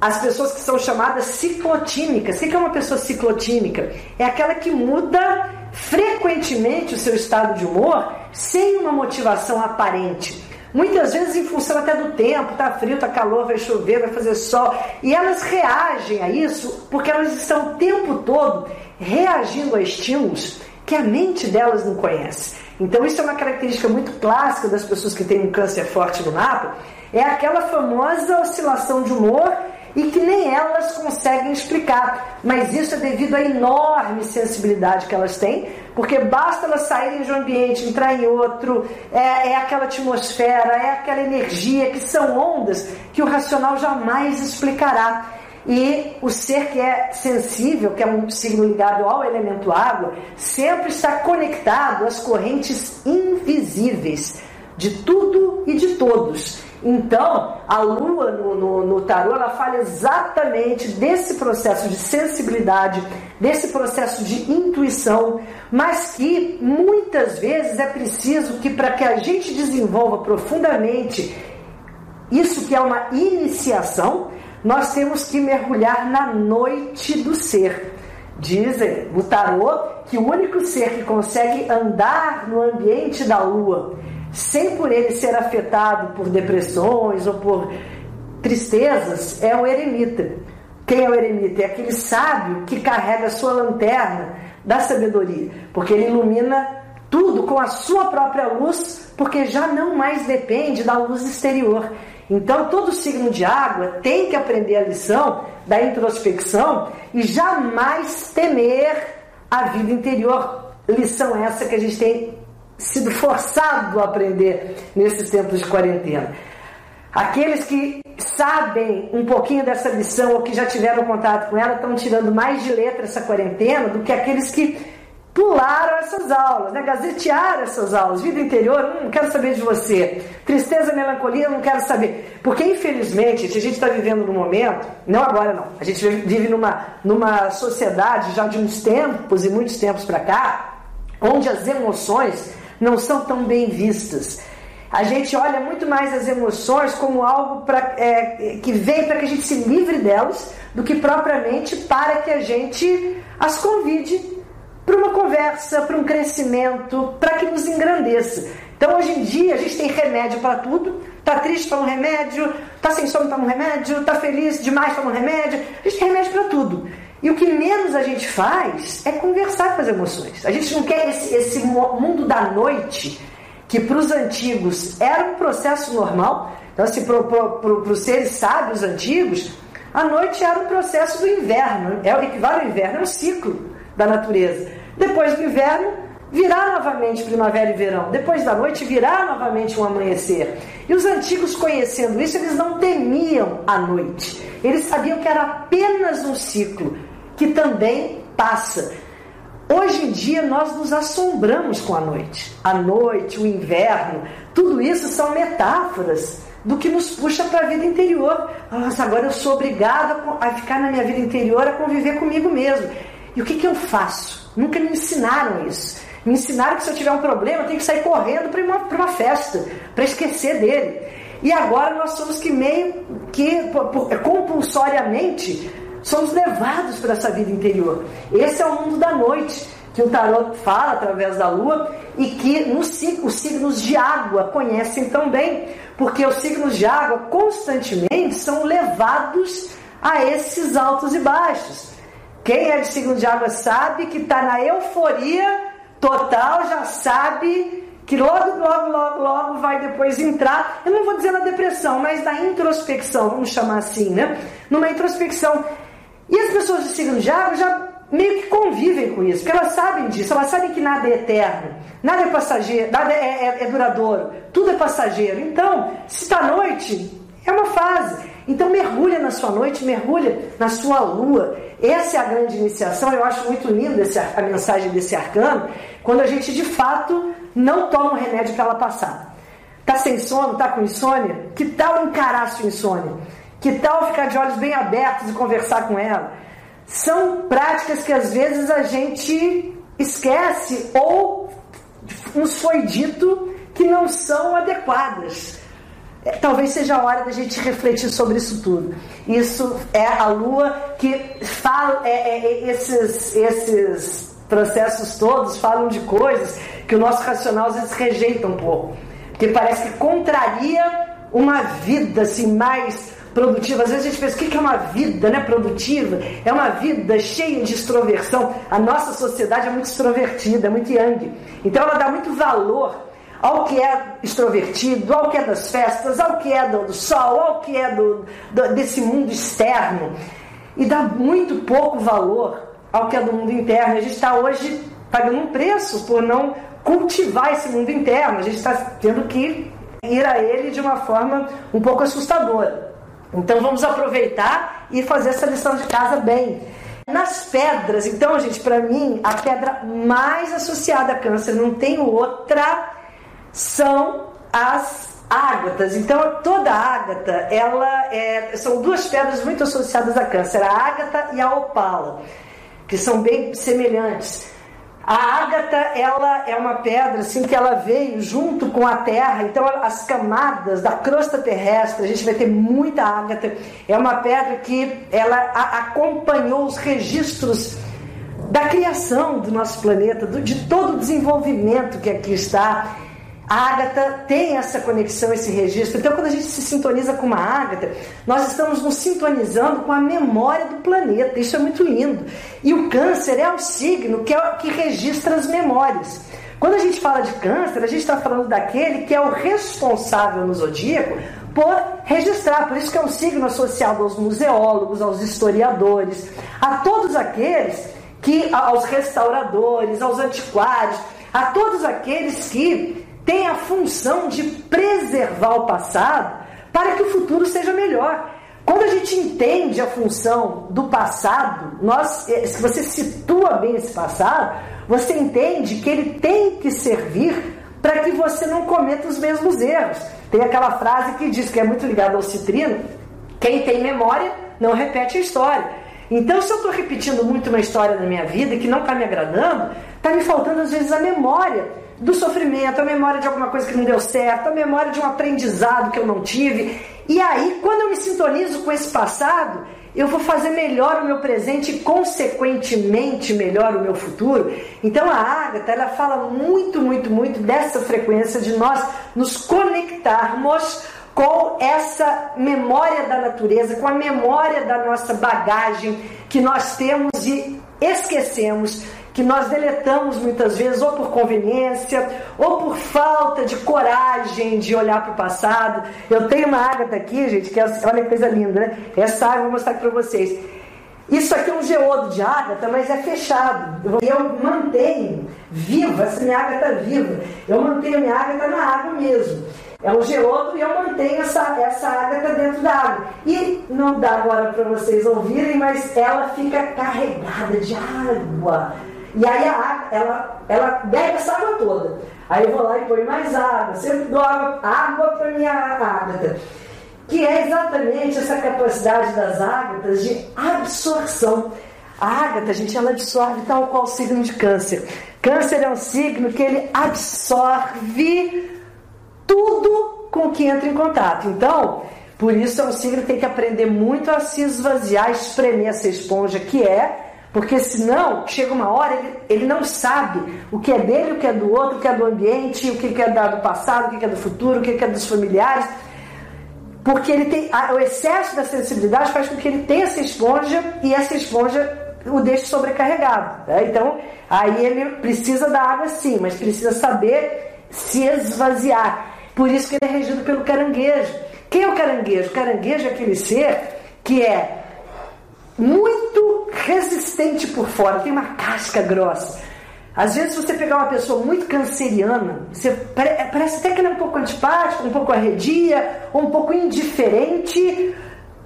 Speaker 1: as pessoas que são chamadas ciclotímicas. O que é uma pessoa ciclotímica? É aquela que muda frequentemente o seu estado de humor sem uma motivação aparente. Muitas vezes em função até do tempo, tá frio, tá calor, vai chover, vai fazer sol, e elas reagem a isso porque elas estão o tempo todo reagindo a estímulos que a mente delas não conhece. Então isso é uma característica muito clássica das pessoas que têm um câncer forte no mapa, é aquela famosa oscilação de humor e que nem elas conseguem explicar. Mas isso é devido à enorme sensibilidade que elas têm, porque basta elas saírem de um ambiente, entrar em outro, é, é aquela atmosfera, é aquela energia, que são ondas que o racional jamais explicará. E o ser que é sensível, que é um signo ligado ao elemento água, sempre está conectado às correntes invisíveis de tudo e de todos. Então, a lua no, no, no, tarô, ela fala exatamente desse processo de sensibilidade, desse processo de intuição, mas que muitas vezes é preciso que para que a gente desenvolva profundamente isso que é uma iniciação, nós temos que mergulhar na noite do ser. Dizem no tarô que o único ser que consegue andar no ambiente da lua sem por ele ser afetado por depressões ou por tristezas é o eremita. Quem é o eremita? É aquele sábio que carrega a sua lanterna da sabedoria, porque ele ilumina tudo com a sua própria luz, porque já não mais depende da luz exterior. Então, todo signo de água tem que aprender a lição da introspecção e jamais temer a vida interior. Lição essa que a gente tem sido forçado a aprender nesses tempos de quarentena. Aqueles que sabem um pouquinho dessa lição ou que já tiveram contato com ela estão tirando mais de letra essa quarentena do que aqueles que pularam essas aulas, né? gazetearam essas aulas. Vida interior, hum, não quero saber de você. Tristeza, melancolia, não quero saber. Porque, infelizmente, a gente está vivendo num momento, não agora não, a gente vive numa, numa sociedade já de uns tempos e muitos tempos para cá, onde as emoções não são tão bem vistas. A gente olha muito mais as emoções como algo pra, é, que vem para que a gente se livre delas, do que propriamente para que a gente as convide para uma conversa, para um crescimento, para que nos engrandeça. Então hoje em dia a gente tem remédio para tudo. Tá triste, toma um remédio. Tá sem sono, toma um remédio. Tá feliz demais, toma um remédio. A gente tem remédio para tudo. E o que menos a gente faz é conversar com as emoções. A gente não quer esse, esse mundo da noite, que para os antigos era um processo normal. Então, assim, para os seres sábios antigos, a noite era um processo do inverno. É o equivale ao inverno, é um ciclo da natureza. Depois do inverno, virá novamente primavera e verão. Depois da noite, virá novamente um amanhecer. E os antigos, conhecendo isso, eles não temiam a noite. Eles sabiam que era apenas um ciclo que também passa. Hoje em dia nós nos assombramos com a noite. A noite, o inverno, tudo isso são metáforas do que nos puxa para a vida interior. Nossa, agora eu sou obrigada a ficar na minha vida interior, a conviver comigo mesmo. E o que, que eu faço? Nunca me ensinaram isso. Me ensinaram que se eu tiver um problema, eu tenho que sair correndo para uma, uma festa, para esquecer dele. E agora nós somos que meio que compulsoriamente somos levados para essa vida interior. Esse é o mundo da noite, que o tarot fala através da lua e que nos, os signos de água conhecem tão bem, porque os signos de água constantemente são levados a esses altos e baixos. Quem é de signo de água sabe que está na euforia total, já sabe que logo, logo, logo, logo vai depois entrar, eu não vou dizer na depressão, mas na introspecção, vamos chamar assim, né? Numa introspecção. E as pessoas de signo de água já meio que convivem com isso, porque elas sabem disso, elas sabem que nada é eterno, nada é passageiro, nada é, é, é duradouro, tudo é passageiro. Então, se está noite, é uma fase. Então mergulha na sua noite, mergulha na sua lua. Essa é a grande iniciação. Eu acho muito esse, a mensagem desse arcano, quando a gente de fato não toma um remédio para ela passar. Tá sem sono, tá com insônia? Que tal encarar a sua insônia? Que tal ficar de olhos bem abertos e conversar com ela? São práticas que às vezes a gente esquece ou nos foi dito que não são adequadas. É, talvez seja a hora da gente refletir sobre isso tudo. Isso é a lua que fala, é, é, é, esses, esses processos todos falam de coisas que o nosso racional às vezes rejeita um pouco. Que parece que contraria uma vida assim mais produtiva. Às vezes a gente pensa, o que é uma vida né, produtiva? É uma vida cheia de extroversão. A nossa sociedade é muito extrovertida, é muito yang. Então ela dá muito valor ao que é extrovertido, ao que é das festas, ao que é do, sol, ao que é do, do, desse mundo externo. E dá muito pouco valor ao que é do mundo interno. A gente está hoje pagando um preço por não cultivar esse mundo interno. A gente está tendo que ir a ele de uma forma um pouco assustadora. Então vamos aproveitar e fazer essa lição de casa bem. Nas pedras, então, gente, para mim, a pedra mais associada a câncer, não tem outra são as ágatas. Então, toda ágata, ela é, são duas pedras muito associadas a câncer, a ágata e a opala, que são bem semelhantes. A ágata, ela é uma pedra assim que ela veio junto com a terra, então as camadas da crosta terrestre, a gente vai ter muita ágata. É uma pedra que ela acompanhou os registros da criação do nosso planeta, do, de todo o desenvolvimento que aqui está. A ágata tem essa conexão, esse registro. Então, quando a gente se sintoniza com uma ágata, nós estamos nos sintonizando com a memória do planeta. Isso é muito lindo. E o câncer é o signo que, é, que registra as memórias. Quando a gente fala de câncer, a gente está falando daquele que é o responsável no zodíaco por registrar. Por isso que é um signo associado aos museólogos, aos historiadores, a todos aqueles que, aos restauradores, aos antiquários, a todos aqueles que tem a função de preservar o passado para que o futuro seja melhor. Quando a gente entende a função do passado, nós, eh, se você situa bem esse passado, você entende que ele tem que servir para que você não cometa os mesmos erros. Tem aquela frase que diz que é muito ligada ao citrino: quem tem memória não repete a história. Então, se eu estou repetindo muito uma história na minha vida que não está me agradando, está me faltando às vezes a memória do sofrimento, a memória de alguma coisa que não deu certo, a memória de um aprendizado que eu não tive. E aí, quando eu me sintonizo com esse passado, eu vou fazer melhor o meu presente e, consequentemente, melhor o meu futuro. Então, a Ágata, ela fala muito, muito, muito dessa frequência de nós nos conectarmos com essa memória da natureza, com a memória da nossa bagagem que nós temos e esquecemos que nós deletamos muitas vezes, ou por conveniência, ou por falta de coragem de olhar para o passado. Eu tenho uma ágata aqui, gente, que é, olha que coisa linda, né? Essa água eu vou mostrar aqui para vocês. Isso aqui é um geodo de ágata, mas é fechado. Eu mantenho viva, essa minha ágata viva. Eu mantenho minha ágata na água mesmo. É um geodo e eu mantenho essa, essa ágata dentro da água. E não dá agora para vocês ouvirem, mas ela fica carregada de água. E aí a água, ela, ela bebe essa água toda. Aí eu vou lá e ponho mais água, sempre dou água, água para minha ágata. Que é exatamente essa capacidade das ágatas de absorção. A ágata, gente, ela absorve tal qual o signo de câncer. Câncer é um signo que ele absorve tudo com que entra em contato. Então, por isso é um signo que tem que aprender muito a se esvaziar, espremer essa esponja que é porque senão, chega uma hora, ele, ele não sabe o que é dele, o que é do outro, o que é do ambiente, o que é do passado, o que é do futuro, o que é dos familiares. Porque ele tem. A, o excesso da sensibilidade faz com que ele tenha essa esponja e essa esponja o deixe sobrecarregado. Né? Então, aí ele precisa da água sim, mas precisa saber se esvaziar. Por isso que ele é regido pelo caranguejo. Quem é o caranguejo? O caranguejo é aquele ser que é muito resistente por fora, tem uma casca grossa. Às vezes você pegar uma pessoa muito canceriana, você parece até que ela é um pouco antipática, um pouco arredia, um pouco indiferente.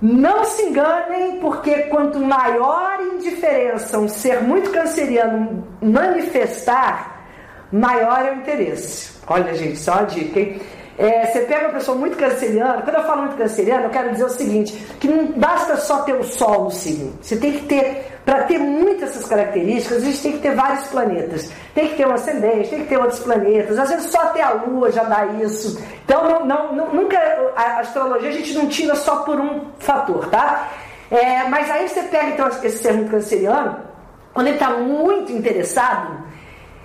Speaker 1: Não se enganem, porque quanto maior indiferença um ser muito canceriano manifestar, maior é o interesse. Olha, gente, só uma dica, hein? É, você pega uma pessoa muito canceriana, quando eu falo muito canceriana, eu quero dizer o seguinte, que não basta só ter o Sol no signo. Você tem que ter, para ter muitas dessas características, a gente tem que ter vários planetas. Tem que ter um ascendente, tem que ter outros planetas. Às vezes só ter a Lua já dá isso. Então, não, não, nunca, a astrologia a gente não tira só por um fator, tá? É, mas aí você pega então esse ser muito canceriano, quando ele está muito interessado,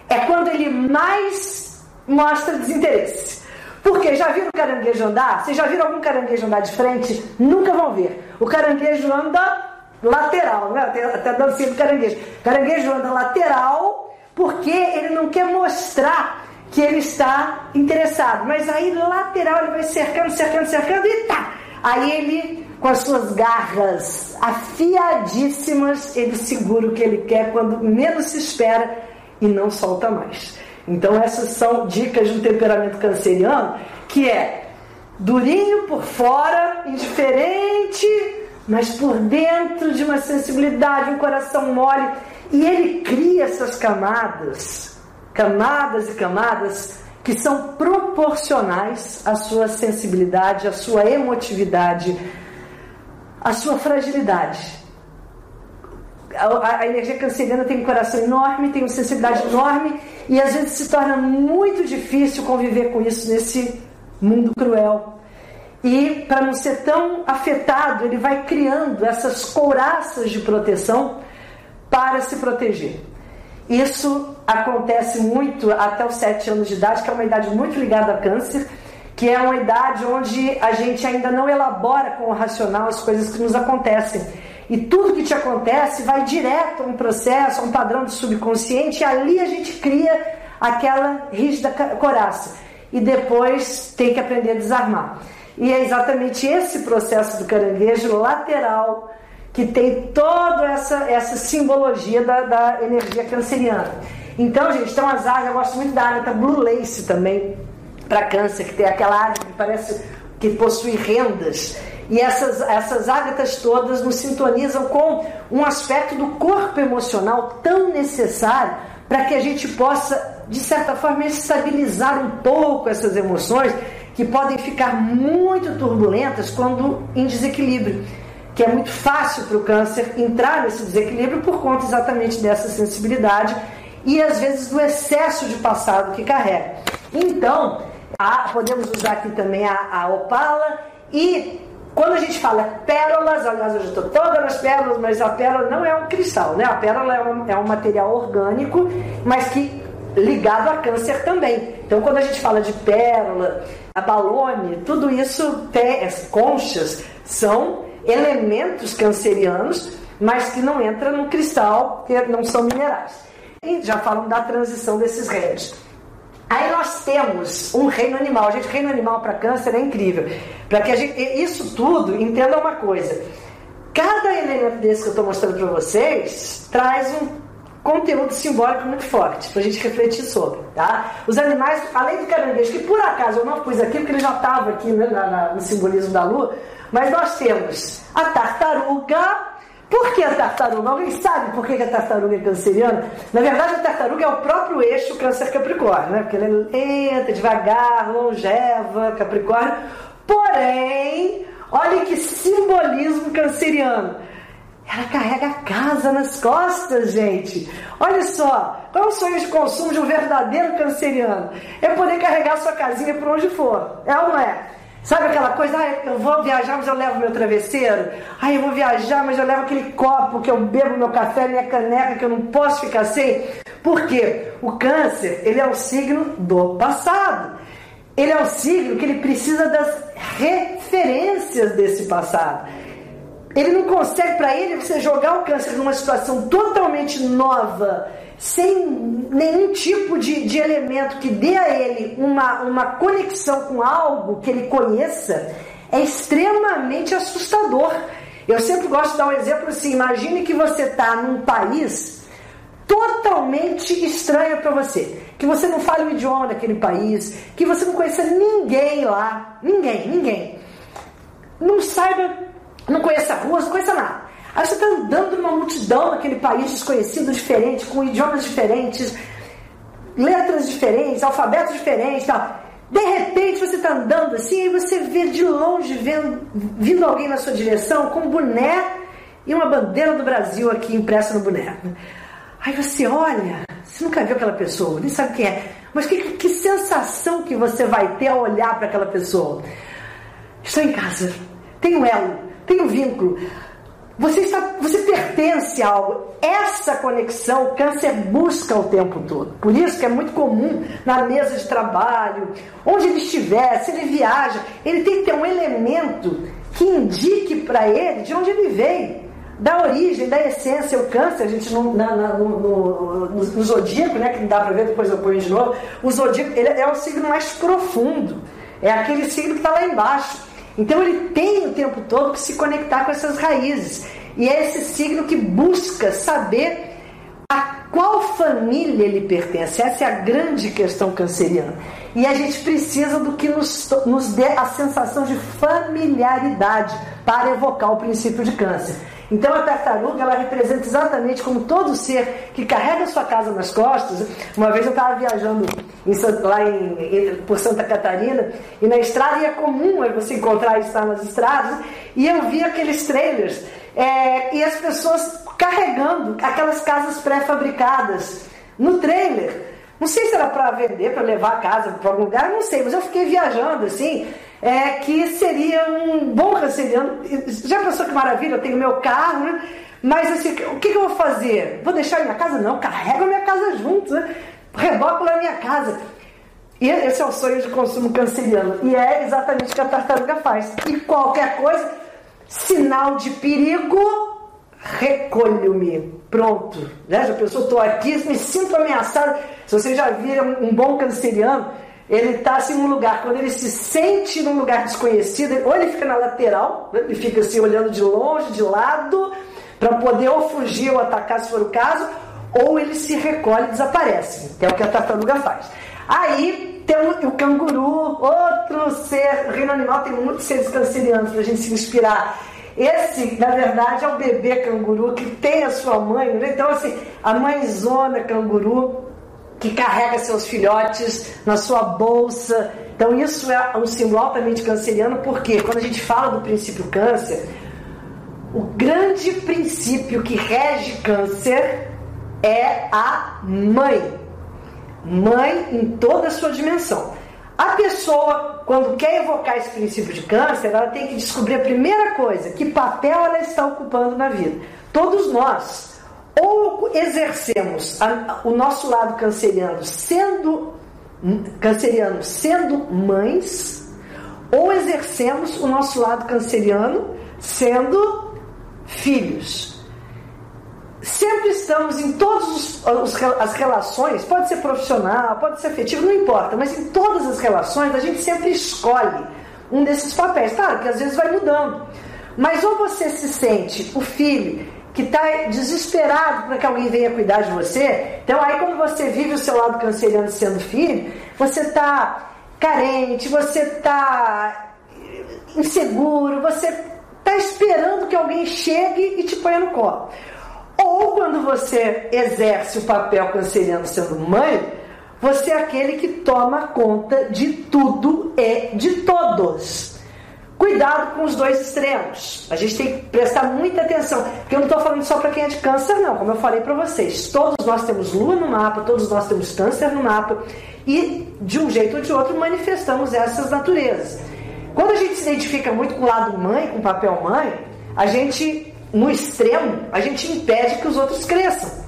Speaker 1: é quando ele mais mostra desinteresse. Porque já viram caranguejo andar? Vocês já viram algum caranguejo andar de frente? Nunca vão ver. O caranguejo anda lateral, né? Até, até dancinha do caranguejo. O caranguejo anda lateral porque ele não quer mostrar que ele está interessado. Mas aí lateral ele vai cercando, cercando, cercando e tá! Aí ele, com as suas garras afiadíssimas, ele segura o que ele quer quando menos se espera e não solta mais. Então essas são dicas um temperamento canceriano que é durinho por fora, indiferente, mas por dentro de uma sensibilidade, um coração mole. E ele cria essas camadas, camadas e camadas que são proporcionais à sua sensibilidade, à sua emotividade, à sua fragilidade. A, a, energia canceriana tem um coração enorme, tem uma sensibilidade enorme e às vezes se torna muito difícil conviver com isso nesse mundo cruel. E para não ser tão afetado, ele vai criando essas couraças de proteção para se proteger. Isso acontece muito até os sete anos de idade, que é uma idade muito ligada a câncer, que é uma idade onde a gente ainda não elabora com o racional as coisas que nos acontecem. E tudo que te acontece vai direto a um processo, a um padrão do subconsciente, e ali a gente cria aquela rígida coraça. E depois tem que aprender a desarmar. E é exatamente esse processo do caranguejo lateral que tem toda essa, essa simbologia da, da energia canceriana. Então, gente, então as áreas, eu gosto muito da área Blue Lace também, para câncer, que tem aquela área que parece que possui rendas. E essas, essas ágatas todas nos sintonizam com um aspecto do corpo emocional tão necessário para que a gente possa, de certa forma, estabilizar um pouco essas emoções que podem ficar muito turbulentas quando em desequilíbrio que é muito fácil para o câncer entrar nesse desequilíbrio por conta exatamente dessa sensibilidade e às vezes do excesso de passado que carrega. Então, a, podemos usar aqui também a, a opala e quando a gente fala pérolas, aliás, eu estou todas nas pérolas, mas a pérola não é um cristal, né? A pérola é um, é um material orgânico, mas que ligado a câncer também. Então, quando a gente fala de pérola, a balone, tudo isso, tem, as conchas, são elementos cancerianos, mas que não entram no cristal, porque não são minerais. E já falam da transição desses reinos. Aí nós temos um reino animal. Gente, reino animal para câncer é incrível. Para que gente, isso tudo, entenda uma coisa. Cada elemento desse que eu estou mostrando para vocês traz um conteúdo simbólico muito forte para a gente refletir sobre. Tá? Os animais, além do caranguejo, que por acaso eu não pus aqui, porque ele já estava aqui né, na, na, no simbolismo da lua, mas nós temos a tartaruga. Por que a tartaruga? Alguém sabe por que a tartaruga é canceriana? Na verdade, a tartaruga é o próprio eixo câncer-capricórnio, né? Porque ela é lenta, devagar, longeva, capricórnio. Porém, olha que simbolismo canceriano. Ela carrega a casa nas costas, gente. Olha só, qual é o sonho de consumo de um verdadeiro canceriano? É poder carregar sua casinha por onde for. É ou não é? Sabe aquela coisa, ah, eu vou viajar, mas eu levo meu travesseiro. Ah, eu vou viajar, mas eu levo aquele copo que eu bebo meu café, minha caneca, que eu não posso ficar sem. Por quê? O câncer, ele é o signo do passado. Ele é o signo que ele precisa das referências desse passado. Ele não consegue, para ele, você jogar o câncer numa situação totalmente nova, sem nenhum tipo de, de elemento que dê a ele uma, uma conexão com algo que ele conheça, é extremamente assustador. Eu sempre gosto de dar um exemplo assim: imagine que você está num país totalmente estranho para você, que você não fale o idioma daquele país, que você não conheça ninguém lá, ninguém, ninguém, não saiba, não conheça ruas, não conheça nada. Aí você está andando numa multidão naquele país desconhecido, diferente, com idiomas diferentes, letras diferentes, alfabetos diferentes tal. De repente você está andando assim e você vê de longe vendo, vindo alguém na sua direção com um boné e uma bandeira do Brasil aqui impressa no boné. Aí você olha, você nunca viu aquela pessoa, nem sabe quem é, mas que, que sensação que você vai ter ao olhar para aquela pessoa? Estou em casa, tenho elo, tenho vínculo. Você, está, você pertence a algo. Essa conexão o câncer busca o tempo todo. Por isso que é muito comum na mesa de trabalho, onde ele estiver, se ele viaja, ele tem que ter um elemento que indique para ele de onde ele veio. Da origem, da essência, o câncer, a gente não, na, na, no, no, no, no, zodíaco, né, que não dá para ver, depois eu ponho de novo, o zodíaco ele é o signo mais profundo, é aquele signo que está lá embaixo. Então ele tem o tempo todo que se conectar com essas raízes. E é esse signo que busca saber a qual família ele pertence. Essa é a grande questão canceriana. E a gente precisa do que nos, nos dê a sensação de familiaridade para evocar o princípio de câncer. Então a tartaruga ela representa exatamente como todo ser que carrega sua casa nas costas. Uma vez eu estava viajando em, lá em, por Santa Catarina e na estrada e é comum você encontrar estar nas estradas e eu vi aqueles trailers é, e as pessoas carregando aquelas casas pré-fabricadas no trailer. Não sei se era para vender, para levar a casa para algum lugar, não sei, mas eu fiquei viajando assim, é, que seria um bom canceriano. Já pensou que maravilha? Eu tenho meu carro, né? Mas assim, o que, que, eu vou fazer? Vou deixar minha casa? Não, carrego minha casa junto, né? Reboco na minha casa. E esse é o sonho de consumo canceriano. E é exatamente o que a tartaruga faz. E qualquer coisa, sinal de perigo, recolho-me. Pronto. Né? Já pensou, estou aqui, me sinto ameaçado. Se você já viram um bom canceriano, ele está assim num lugar, quando ele se sente num lugar desconhecido, ou ele fica na lateral, né? ele fica assim olhando de longe, de lado, para poder ou fugir ou atacar se for o caso, ou ele se recolhe e desaparece, que é o que a tartaruga faz. Aí tem o, canguru, outro ser, o reino animal tem muitos seres cancerianos para a gente se inspirar. Esse, na verdade, é o bebê canguru que tem a sua mãe. Né? Então, assim, a mãezona canguru que carrega seus filhotes na sua bolsa. Então, isso é um símbolo altamente canceriano, porque quando a gente fala do princípio câncer, o grande princípio que rege câncer é a mãe. Mãe em toda a sua dimensão. A pessoa, quando quer evocar esse princípio de câncer, ela tem que descobrir a primeira coisa: que papel ela está ocupando na vida. Todos nós, ou exercemos a, o nosso lado canceriano sendo canceriano sendo mães, ou exercemos o nosso lado canceriano sendo filhos sempre estamos em todas as relações, pode ser profissional, pode ser afetivo, não importa, mas em todas as relações a gente sempre escolhe um desses papéis. Claro que às vezes vai mudando. Mas ou você se sente o filho que está desesperado para que alguém venha cuidar de você, então aí quando você vive o seu lado canceriano sendo filho, você está carente, você está inseguro, você está esperando que alguém chegue e te ponha no colo. Ou quando você exerce o papel canceriano sendo mãe, você é aquele que toma conta de tudo e de todos. Cuidado com os dois extremos. A gente tem que prestar muita atenção, porque eu não estou falando só para quem é de câncer, não. Como eu falei para vocês, todos nós temos lua no mapa, todos nós temos câncer no mapa, e de um jeito ou de outro manifestamos essas naturezas. Quando a gente se identifica muito com o lado mãe, com o papel mãe, a gente no extremo, a gente impede que os outros cresçam.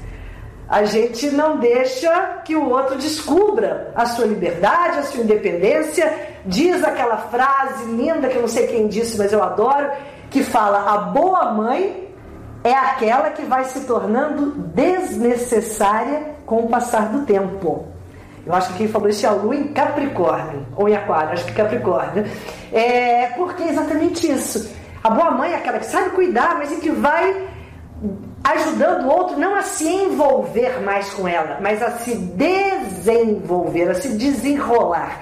Speaker 1: A gente não deixa que o outro descubra a sua liberdade, a sua independência. Diz aquela frase linda que eu não sei quem disse, mas eu adoro, que fala: a boa mãe é aquela que vai se tornando desnecessária com o passar do tempo. Eu acho que quem falou isso é a Lua em Capricórnio, ou em Aquário, acho que Capricórnio. É porque é exatamente isso. A boa mãe é aquela que sabe cuidar, mas e que vai ajudando o outro não a se envolver mais com ela, mas a se desenvolver, a se desenrolar.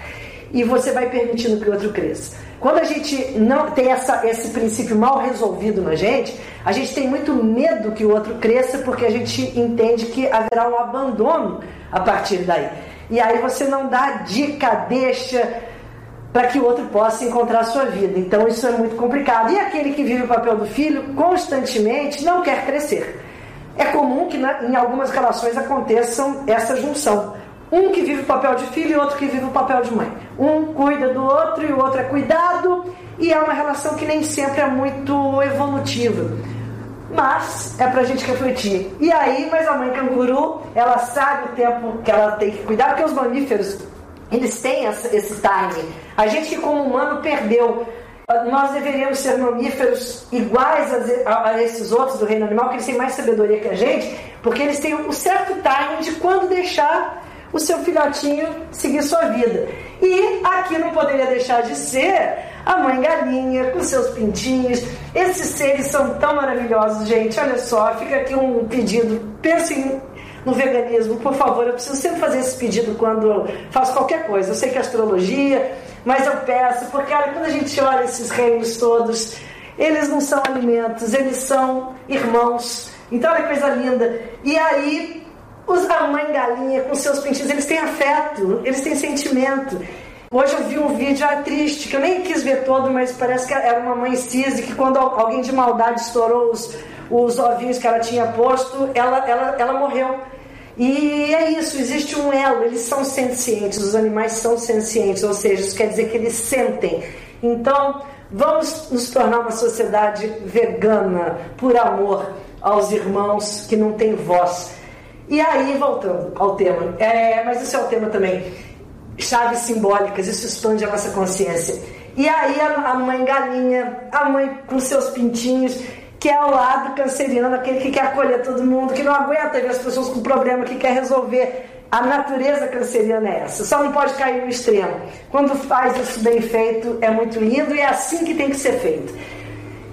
Speaker 1: E você vai permitindo que o outro cresça. Quando a gente não tem essa, esse princípio mal resolvido na gente, a gente tem muito medo que o outro cresça porque a gente entende que haverá um abandono a partir daí. E aí você não dá dica, deixa, para que o outro possa encontrar a sua vida. Então isso é muito complicado. E aquele que vive o papel do filho constantemente não quer crescer. É comum que na, em algumas relações aconteçam essa junção. Um que vive o papel de filho e outro que vive o papel de mãe. Um cuida do outro e o outro é cuidado, e é uma relação que nem sempre é muito evolutiva. Mas é pra gente refletir. E aí, mas a mãe canguru, ela sabe o tempo que ela tem que cuidar, porque os mamíferos eles têm esse time. A gente que como humano perdeu. Nós deveríamos ser mamíferos iguais a, esses outros do reino animal, que eles têm mais sabedoria que a gente, porque eles têm um certo time de quando deixar o seu filhotinho seguir sua vida. E aqui não poderia deixar de ser a mãe galinha com seus pintinhos. Esses seres são tão maravilhosos, gente. Olha só, fica aqui um pedido. Pensem no veganismo, por favor, eu preciso sempre fazer esse pedido quando faço qualquer coisa. Eu sei que é astrologia, mas eu peço, porque olha, quando a gente olha esses reinos todos, eles não são alimentos, eles são irmãos. Então olha que coisa linda. E aí, os, a mãe galinha com seus pintinhos, eles têm afeto, eles têm sentimento. Hoje eu vi um vídeo ah, triste, que eu nem quis ver todo, mas parece que era uma mãe cis que quando alguém de maldade estourou os, os ovinhos que ela tinha posto, ela, ela, ela morreu. E é isso, existe um elo, eles são sencientes, os animais são sencientes, ou seja, isso quer dizer que eles sentem. Então, vamos nos tornar uma sociedade vegana, por amor aos irmãos que não têm voz. E aí, voltando ao tema, é, mas esse é o tema também, chaves simbólicas, isso expande a nossa consciência. E aí a mãe galinha, a mãe com seus pintinhos, que é o lado canceriano, aquele que quer acolher todo mundo, que não aguenta ver as pessoas com problema, que quer resolver. A natureza canceriana é essa, só não pode cair no extremo. Quando faz isso bem feito, é muito lindo e é assim que tem que ser feito.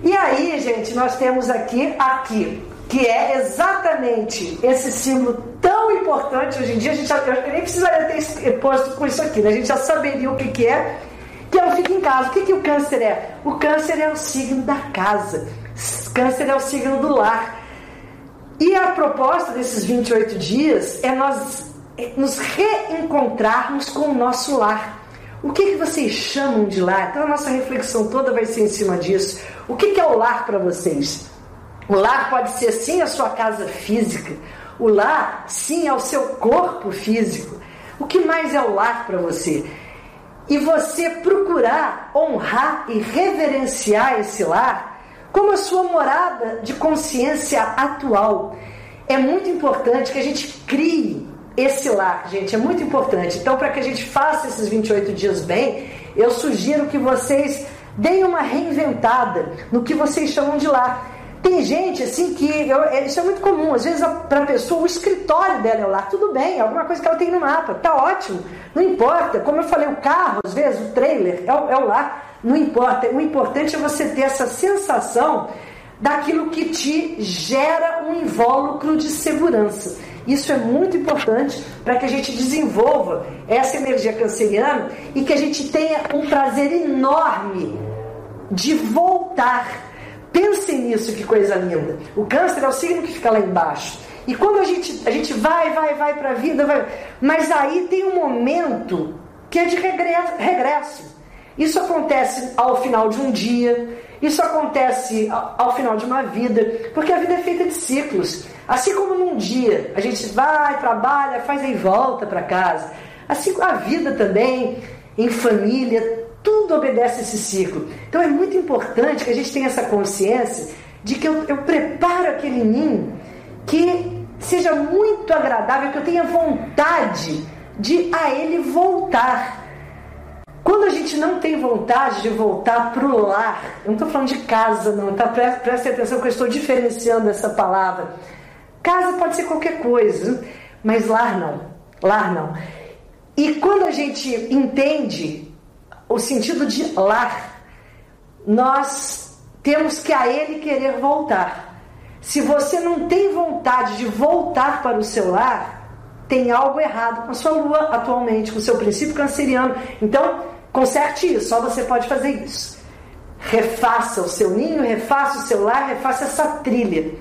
Speaker 1: E aí, gente, nós temos aqui, aqui, que é exatamente esse símbolo tão importante hoje em dia. A gente já, eu nem precisaria ter posto com isso aqui, né? a gente já saberia o que, que é, que é o fica em casa. O que, que o câncer é? O câncer é o signo da casa. Câncer é o signo do lar. E a proposta desses 28 dias é nós nos reencontrarmos com o nosso lar. O que, que vocês chamam de lar? Então a nossa reflexão toda vai ser em cima disso. O que, que é o lar para vocês? O lar pode ser sim a sua casa física. O lar, sim, é o seu corpo físico. O que mais é o lar para você? E você procurar honrar e reverenciar esse lar como a sua morada de consciência atual. É muito importante que a gente crie esse lar, gente, é muito importante. Então, para que a gente faça esses 28 dias bem, eu sugiro que vocês deem uma reinventada no que vocês chamam de lar. Tem gente assim que. Eu, é, isso é muito comum. Às vezes, para a pessoa, o escritório dela é o lar. Tudo bem, é alguma coisa que ela tem no mapa. Tá ótimo. Não importa. Como eu falei, o carro, às vezes, o trailer, é o, é o lar. Não importa. O importante é você ter essa sensação daquilo que te gera um invólucro de segurança. Isso é muito importante para que a gente desenvolva essa energia canceriana e que a gente tenha um prazer enorme de voltar. Pensem nisso, que coisa linda. O câncer é o signo que fica lá embaixo. E quando a gente, a gente vai, vai, vai para a vida, vai, mas aí tem um momento que é de regresso. Isso acontece ao final de um dia, isso acontece ao final de uma vida, porque a vida é feita de ciclos. Assim como num dia a gente vai, trabalha, faz e volta para casa, assim a vida também, em família, tudo obedece esse ciclo. Então é muito importante que a gente tenha essa consciência de que eu, eu preparo aquele ninho que seja muito agradável, que eu tenha vontade de a ele voltar. Quando a gente não tem vontade de voltar para o lar, eu não estou falando de casa, não, tá? Preste atenção que eu estou diferenciando essa palavra. Casa pode ser qualquer coisa, mas lar não. Lar não. E quando a gente entende o sentido de lar, nós temos que a ele querer voltar. Se você não tem vontade de voltar para o seu lar, tem algo errado com a sua lua atualmente, com o seu princípio canceriano. Então, conserte isso, só você pode fazer isso. Refaça o seu ninho, refaça o seu lar, refaça essa trilha.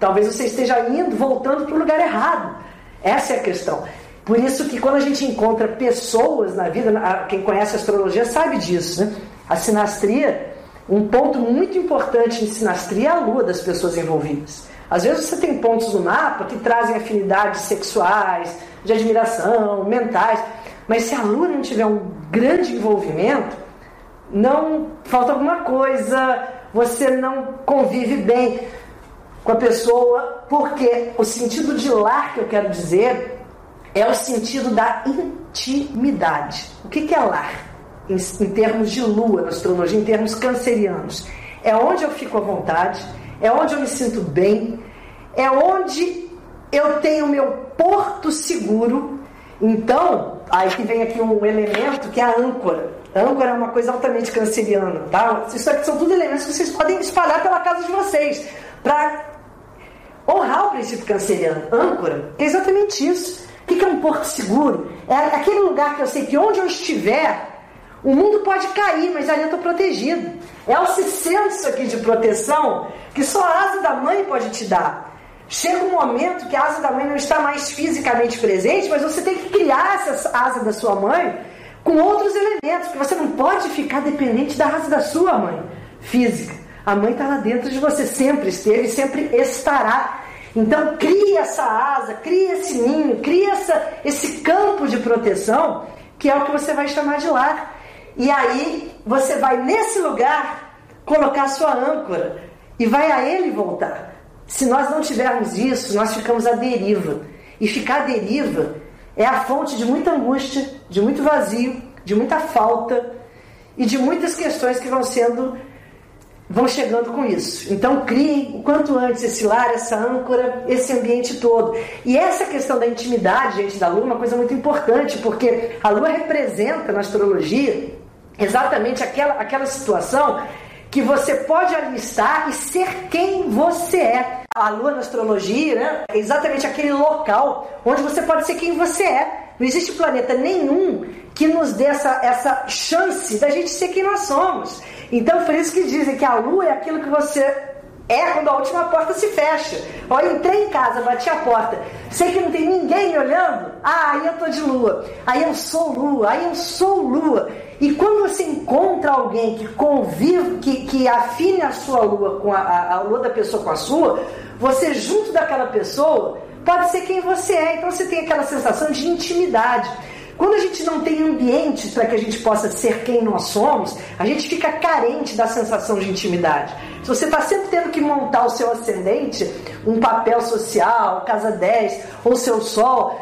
Speaker 1: Talvez você esteja indo, voltando para o lugar errado. Essa é a questão. Por isso que quando a gente encontra pessoas na vida, quem conhece astrologia sabe disso, né? A sinastria, um ponto muito importante em sinastria é a lua das pessoas envolvidas. Às vezes você tem pontos no mapa que trazem afinidades sexuais, de admiração, mentais, mas se a lua não tiver um grande envolvimento, não falta alguma coisa, você não convive bem com a pessoa, porque o sentido de lar que eu quero dizer é o sentido da intimidade. O que é lar? Em, em termos de lua, na astrologia, em termos cancerianos. É onde eu fico à vontade, é onde eu me sinto bem, é onde eu tenho meu porto seguro. Então, aí que vem aqui um elemento que é a âncora. A âncora é uma coisa altamente canceriana, tá? Isso aqui são tudo elementos que vocês podem espalhar pela casa de vocês para honrar o princípio canceriano. Âncora é exatamente isso. O que é um porto seguro? É aquele lugar que eu sei que onde eu estiver, O mundo pode cair, mas ali eu estou protegido. É o senso aqui de proteção que só a asa da mãe pode te dar. Chega um momento que a asa da mãe não está mais fisicamente presente, mas você tem que criar essa asa da sua mãe com outros elementos, porque você não pode ficar dependente da asa da sua mãe física. A mãe está lá dentro de você, sempre esteve, sempre estará. Então cria essa asa, cria esse ninho, cria essa, esse campo de proteção, que é o que você vai chamar de lar. E aí você vai nesse lugar colocar sua âncora e vai a ele voltar. Se nós não tivermos isso, nós ficamos à deriva. E ficar à deriva é a fonte de muita angústia, de muito vazio, de muita falta e de muitas questões que vão sendo vão chegando com isso. Então criem o quanto antes esse lar, essa âncora, esse ambiente todo. E essa questão da intimidade, gente, da lua é uma coisa muito importante, porque a lua representa na astrologia exatamente aquela, aquela situação que você pode ali estar e ser quem você é. A lua na astrologia né, é exatamente aquele local onde você pode ser quem você é. Não existe planeta nenhum que nos dê essa, essa chance da gente ser quem nós somos. Então, por isso que dizem que a lua é aquilo que você é quando a última porta se fecha. Olha, entrei em casa, bati a porta, sei que não tem ninguém me olhando, ah, aí eu tô de lua, aí eu sou lua, aí eu sou lua. E quando você encontra alguém que convive, que, que afine a sua lua com a, a, a lua da pessoa com a sua, você junto daquela pessoa pode ser quem você é. Então você tem aquela sensação de intimidade. Quando a gente não tem ambientes para que a gente possa ser quem nós somos, a gente fica carente da sensação de intimidade. Se você está sempre tendo que montar o seu ascendente, um papel social, casa 10, ou seu sol,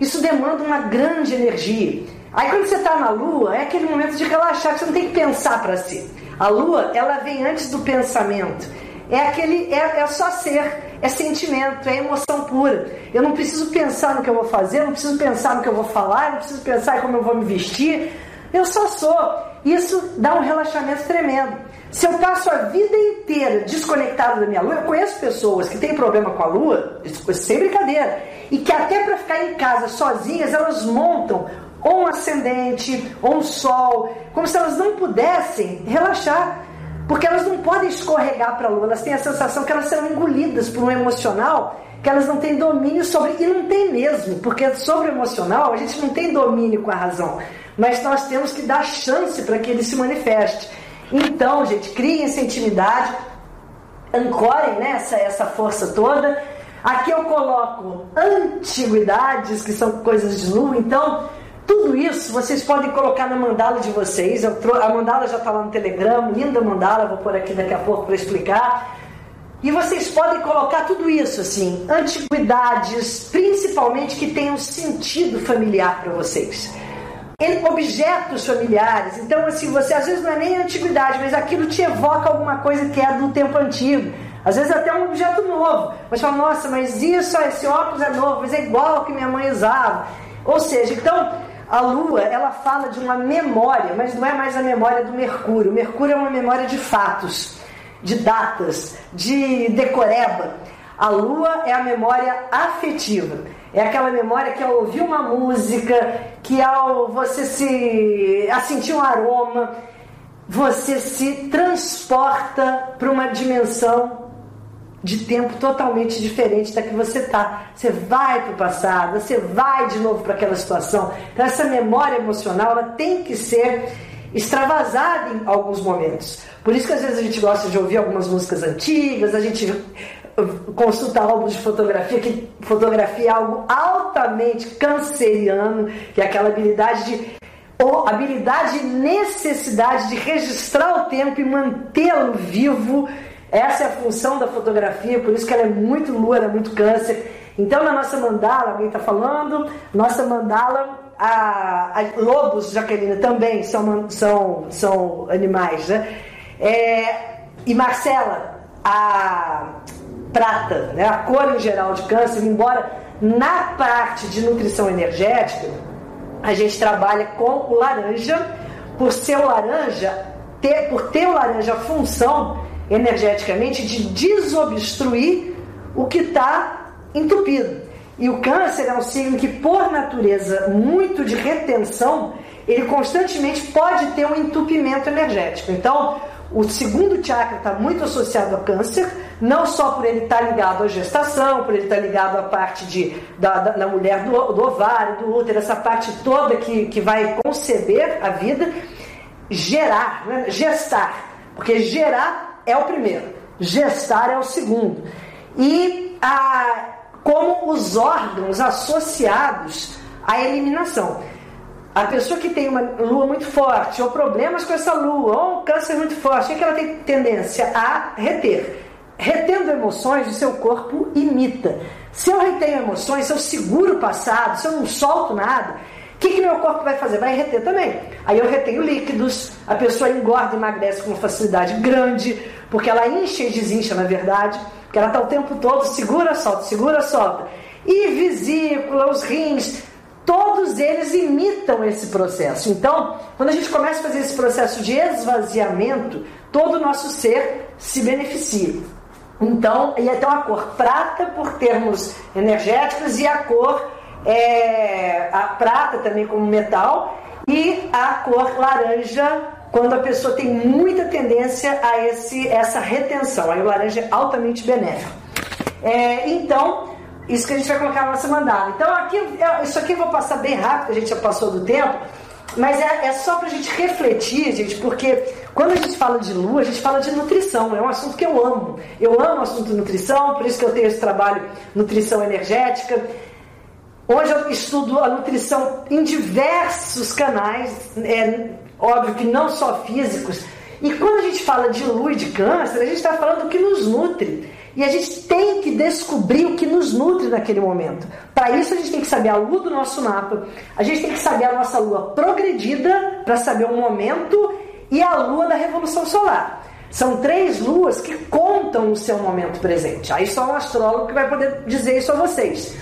Speaker 1: isso demanda uma grande energia. Aí quando você está na lua, é aquele momento de relaxar, que você não tem que pensar para si. A lua, ela vem antes do pensamento. É aquele, é, é só ser é sentimento, é emoção pura. Eu não preciso pensar no que eu vou fazer, não preciso pensar no que eu vou falar, não preciso pensar em como eu vou me vestir. Eu só sou. Isso dá um relaxamento tremendo. Se eu passo a vida inteira desconectado da minha lua, eu conheço pessoas que têm problema com a lua, sem brincadeira, e que até para ficar em casa sozinhas, elas montam ou um ascendente, ou um sol, como se elas não pudessem relaxar. Porque elas não podem escorregar para a lua, elas têm a sensação que elas serão engolidas por um emocional que elas não têm domínio sobre, e não tem mesmo, porque sobre o emocional a gente não tem domínio com a razão, mas nós temos que dar chance para que ele se manifeste. Então, gente, criem essa intimidade, ancorem né, essa, essa força toda. Aqui eu coloco antiguidades, que são coisas de lua, então tudo isso vocês podem colocar na mandala de vocês. A mandala já está lá no Telegram, linda mandala, vou pôr aqui daqui a pouco para explicar. E vocês podem colocar tudo isso, assim, antiguidades, principalmente que tenham sentido familiar para vocês. Objetos familiares. Então, assim, você às vezes não é nem antiguidade, mas aquilo te evoca alguma coisa que é do tempo antigo. Às vezes até um objeto novo. Mas fala, nossa, mas isso, esse óculos é novo, mas é igual ao que minha mãe usava. Ou seja, então a Lua, ela fala de uma memória, mas não é mais a memória do Mercúrio. O Mercúrio é uma memória de fatos, de datas, de decoreba. A Lua é a memória afetiva. É aquela memória que ao ouvir uma música, que ao você se a sentir um aroma, você se transporta para uma dimensão de tempo totalmente diferente da que você está. Você vai para o passado, você vai de novo para aquela situação. Então, essa memória emocional ela tem que ser extravasada em alguns momentos. Por isso que às vezes a gente gosta de ouvir algumas músicas antigas, a gente consulta álbuns de fotografia, que fotografia é algo altamente canceriano, que é aquela habilidade de ou habilidade e necessidade de registrar o tempo e mantê-lo vivo essa é a função da fotografia, por isso que ela é muito lua, ela é muito câncer. Então, na nossa mandala, alguém está falando, nossa mandala, a, a, lobos, Jaqueline, também são, são, são animais, né? É, e Marcela, a prata, né? a cor em geral de câncer, embora na parte de nutrição energética, a gente trabalha com o laranja, por ser o laranja, ter, por ter o laranja a função energeticamente de desobstruir o que está entupido. E o câncer é um signo que, por natureza, muito de retenção, ele constantemente pode ter um entupimento energético. Então, o segundo chakra está muito associado ao câncer, não só por ele estar tá ligado à gestação, por ele estar tá ligado à parte de, da, da, da mulher do, do, ovário, do útero, essa parte toda que, que vai conceber a vida, gerar, né? gestar, porque gerar é o primeiro, gestar é o segundo. E a, como os órgãos associados à eliminação. A pessoa que tem uma lua muito forte, ou problemas com essa lua, ou um câncer muito forte, o que ela tem tendência a reter? Retendo emoções, o seu corpo imita. Se eu retenho emoções, se eu seguro o passado, se eu não solto nada, o que, que meu corpo vai fazer? Vai reter também. Aí eu retenho líquidos, a pessoa engorda e emagrece com uma facilidade grande, porque ela enche e desincha, na verdade, porque ela está o tempo todo segura, solta, segura, solta. E vesícula, os rins, todos eles imitam esse processo. Então, quando a gente começa a fazer esse processo de esvaziamento, todo o nosso ser se beneficia. Então, e então a cor prata por termos energéticos e a cor é, a prata também como metal e a cor laranja quando a pessoa tem muita tendência a esse, essa retenção. Aí o laranja é altamente benéfico. É, então, isso que a gente vai colocar na nossa mandala. Então, aqui, isso aqui eu vou passar bem rápido, a gente já passou do tempo, mas é, é só para a gente refletir, gente, porque quando a gente fala de lua, a gente fala de nutrição, é um assunto que eu amo. Eu amo o assunto de nutrição, por isso que eu tenho esse trabalho nutrição energética. Hoje eu estudo a nutrição em diversos canais, é óbvio que não só físicos. E quando a gente fala de lua e de câncer, a gente está falando do que nos nutre. E a gente tem que descobrir o que nos nutre naquele momento. Para isso, a gente tem que saber a lua do nosso mapa, a gente tem que saber a nossa lua progredida, para saber o momento, e a lua da revolução solar. São três luas que contam o seu momento presente. Aí só um astrólogo que vai poder dizer isso a vocês.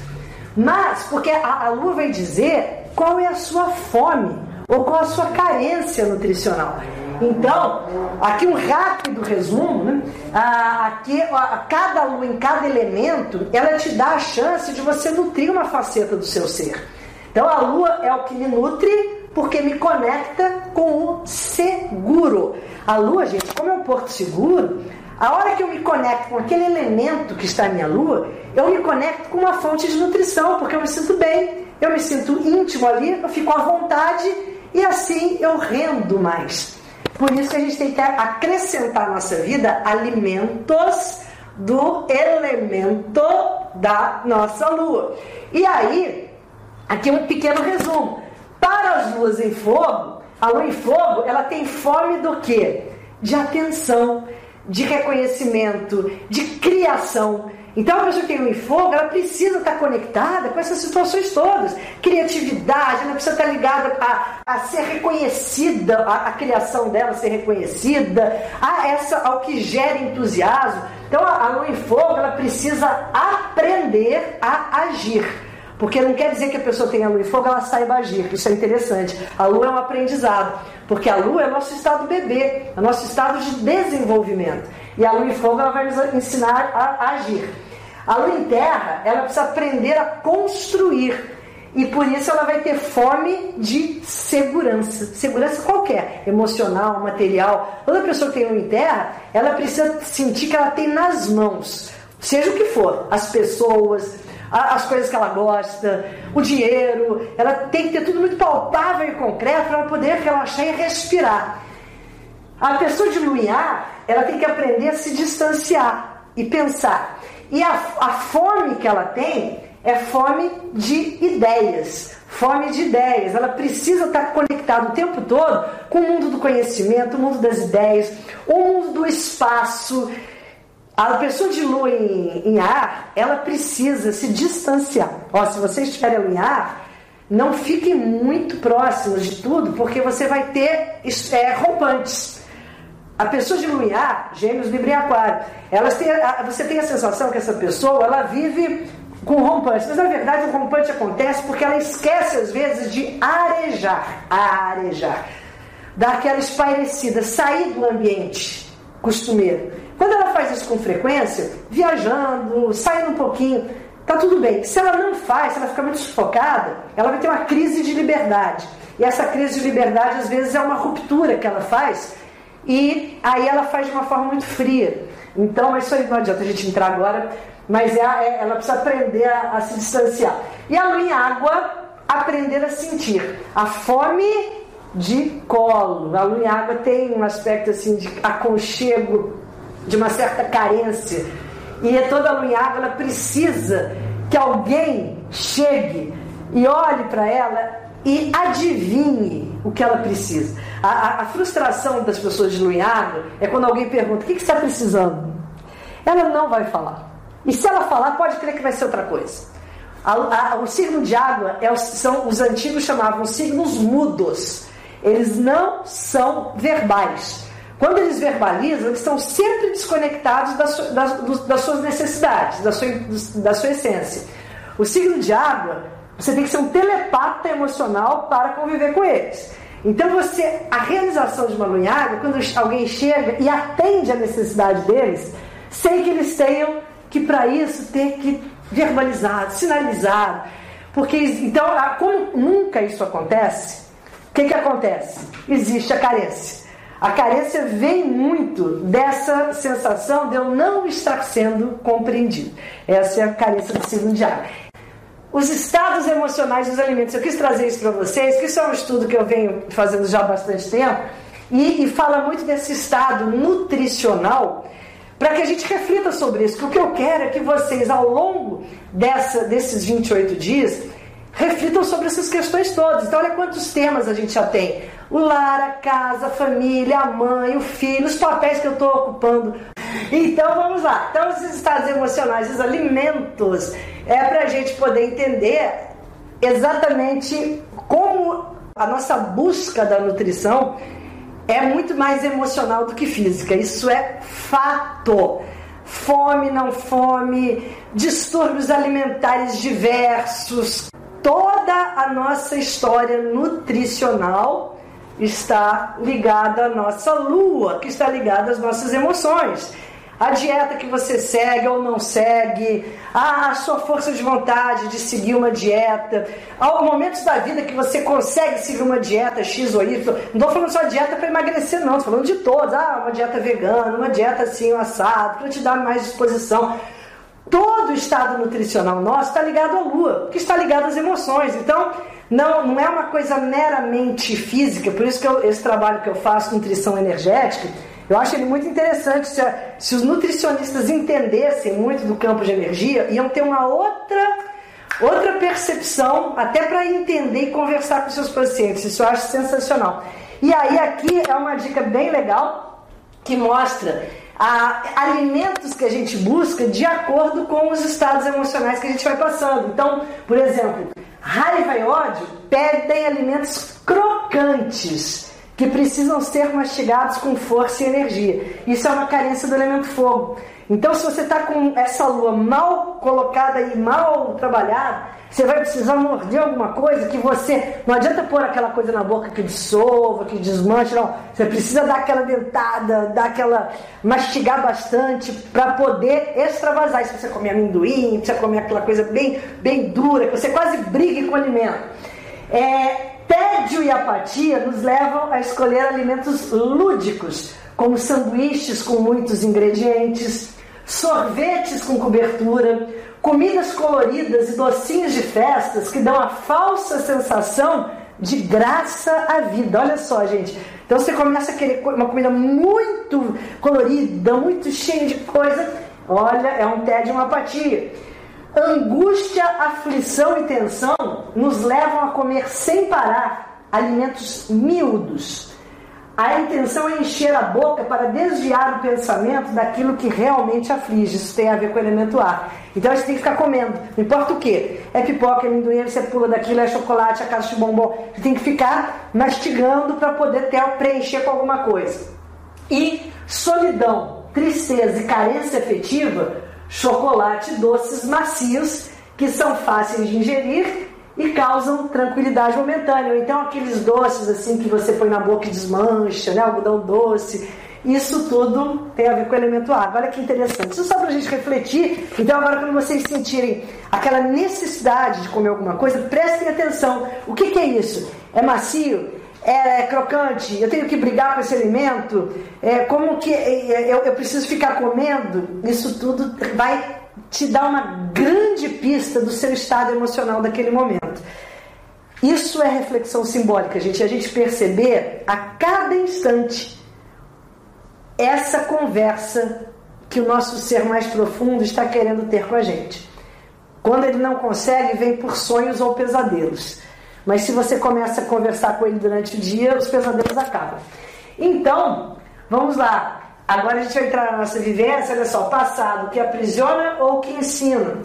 Speaker 1: Mas, porque a, a lua vai dizer qual é a sua fome ou qual a sua carência nutricional. Então, aqui um rápido resumo, né? ah, aqui a, cada lua em cada elemento, ela te dá a chance de você nutrir uma faceta do seu ser. Então a lua é o que me nutre porque me conecta com o seguro. A lua, gente, como é um porto seguro, a hora que eu me conecto com aquele elemento que está na minha lua, eu me conecto com uma fonte de nutrição, porque eu me sinto bem, eu me sinto íntimo ali, eu fico à vontade e assim eu rendo mais. Por isso que a gente tem que acrescentar à nossa vida alimentos do elemento da nossa lua. E aí, aqui um pequeno resumo. Para as luas em fogo, a lua em fogo, ela tem fome do quê? De atenção, de reconhecimento, de criação. Então a pessoa que tem um fogo, ela precisa estar conectada com essas situações todas. Criatividade, ela precisa estar ligada a, a ser reconhecida, a, a, criação dela ser reconhecida, a essa, ao que gera entusiasmo. Então a, a lua em fogo, ela precisa aprender a agir. Porque não quer dizer que a pessoa tenha lua em fogo, ela saiba agir. Isso é interessante. A lua é um aprendizado. Porque a lua é nosso estado bebê, é nosso estado de desenvolvimento. E a lua em fogo, ela vai nos ensinar a agir. A lua em terra, ela precisa aprender a construir. E por isso ela vai ter fome de segurança. Segurança qualquer, emocional, material. Toda pessoa que tem lua em terra, ela precisa sentir que ela tem nas mãos, seja o que for, as pessoas, as coisas que ela gosta, o dinheiro. Ela tem que ter tudo muito palpável e concreto para poder relaxar e respirar. A pessoa de lua em ar, ela tem que aprender a se distanciar e pensar. E a, a fome que ela tem é fome de ideias, fome de ideias. Ela precisa estar conectada o tempo todo com o mundo do conhecimento, o mundo das ideias, o mundo do espaço. A pessoa de lua em, em ar, ela precisa se distanciar. Ó, se vocês estiverem em ar, não fiquem muito próximos de tudo, porque você vai ter é, rompantes. A pessoa de Lumiar, gêmeos, Libra e Aquário, elas têm, você tem a sensação que essa pessoa ela vive com rompante, mas na verdade o rompante acontece porque ela esquece às vezes de arejar, arejar, dar aquela espairecida, sair do ambiente costumeiro. Quando ela faz isso com frequência, viajando, saindo um pouquinho, tá tudo bem. Se ela não faz, se ela fica muito sufocada, ela vai ter uma crise de liberdade. E essa crise de liberdade, às vezes, é uma ruptura que ela faz, e aí ela faz de uma forma muito fria. Então, isso aí não adianta a gente entrar agora, mas é, é, ela precisa aprender a, a se distanciar. E a lua em água, aprender a sentir. A fome de colo. A lua em água tem um aspecto assim de aconchego, de uma certa carência. E toda a ela precisa que alguém chegue e olhe para ela e adivinhe o que ela precisa. A, a, a, frustração das pessoas de é quando alguém pergunta: o que, que você está precisando? Ela não vai falar. E se ela falar, pode crer que vai ser outra coisa. A, o signo de água é, são os antigos chamavam signos mudos. Eles não são verbais. Quando eles verbalizam, eles estão sempre desconectados das, das, das suas necessidades, da sua, da sua essência. O signo de água, você tem que ser um telepata emocional para conviver com eles. Então você, a realização de uma lua em água, quando alguém chega e atende a necessidade deles, sem que eles tenham que para isso ter que verbalizar, sinalizar, porque então como nunca isso acontece, o que que acontece? Existe a carência. A carência vem muito dessa sensação de eu não estar sendo compreendido. Essa é a carência do signo água. Os estados emocionais dos alimentos. Eu quis trazer isso para vocês, que isso é um estudo que eu venho fazendo já há bastante tempo, e, e fala muito desse estado nutricional, para que a gente reflita sobre isso. Porque o que eu quero é que vocês, ao longo dessa, desses 28 dias, reflitam sobre essas questões todas. Então, olha quantos temas a gente já tem: o lar, a casa, a família, a mãe, o filho, os papéis que eu estou ocupando. Então, vamos lá. Então, esses estados emocionais, os alimentos, é para a gente poder entender exatamente como a nossa busca da nutrição é muito mais emocional do que física. Isso é fato fome, não fome, distúrbios alimentares diversos, toda a nossa história nutricional está ligada à nossa lua, que está ligada às nossas emoções. A dieta que você segue ou não segue, a sua força de vontade de seguir uma dieta, há momentos da vida que você consegue seguir uma dieta X ou Y. Não estou falando só dieta para emagrecer, não, estou falando de todas. Ah, uma dieta vegana, uma dieta assim, um assado, para te dar mais disposição. Todo o estado nutricional nosso está ligado à lua, que está ligado às emoções. Então, não, não é uma coisa meramente física, por isso que eu, esse trabalho que eu faço, nutrição energética, eu acho ele muito interessante. Se, se os nutricionistas entendessem muito do campo de energia, iam ter uma outra, outra percepção, até para entender e conversar com seus pacientes. Isso eu acho sensacional. E aí, aqui é uma dica bem legal que mostra a, alimentos que a gente busca de acordo com os estados emocionais que a gente vai passando. Então, por exemplo, raiva e ódio pedem alimentos crocantes que precisam ser mastigados com força e energia. Isso é uma carência do elemento fogo. Então, se você está com essa lua mal colocada e mal trabalhada, você vai precisar morder alguma coisa que você. Não adianta pôr aquela coisa na boca que dissolva, que desmanche, não. Você precisa dar aquela dentada, dar aquela. mastigar bastante para poder extravasar. Se você comer amendoim, se você comer aquela coisa bem, bem dura, que você quase brigue com o alimento. É, tédio e apatia nos levam a escolher alimentos lúdicos, como sanduíches com muitos ingredientes, sorvetes com cobertura comidas coloridas e docinhos de festas que dão a falsa sensação de graça à vida. Olha só, gente. Então você começa a querer uma comida muito colorida, muito cheia de coisa. Olha, é um tédio e uma apatia. Angústia, aflição e tensão nos levam a comer sem parar alimentos miúdos a intenção é encher a boca para desviar o pensamento daquilo que realmente aflige. Isso tem a ver com o elemento ar. Então a gente tem que ficar comendo, não importa o que. É pipoca, é amendoim, você pula daquilo, é chocolate, é caixa de bombom. Você tem que ficar mastigando para poder ter, preencher com alguma coisa. E solidão, tristeza e carência afetiva, chocolate, doces macios que são fáceis de ingerir e causam tranquilidade momentânea. Então aqueles doces assim que você põe na boca e desmancha, né? algodão doce. isso tudo tem a ver com o elemento água. Olha que interessante. Isso só para a gente refletir. Então, agora, quando vocês sentirem aquela necessidade de comer alguma coisa, prestem atenção. O que, que é isso? É macio? É, é crocante? Eu tenho que brigar com esse alimento? É, como que é, é, eu, eu preciso ficar comendo? Isso tudo vai te dar uma grande pista do seu estado emocional daquele momento. Isso é reflexão simbólica, gente. A gente perceber a cada instante essa conversa que o nosso ser mais profundo está querendo ter com a gente. Quando ele não consegue, vem por sonhos ou pesadelos. Mas se você começa a conversar com ele durante o dia, os pesadelos acabam. Então, vamos lá. Agora a gente vai entrar na nossa vivência, olha só, passado que aprisiona ou que ensina.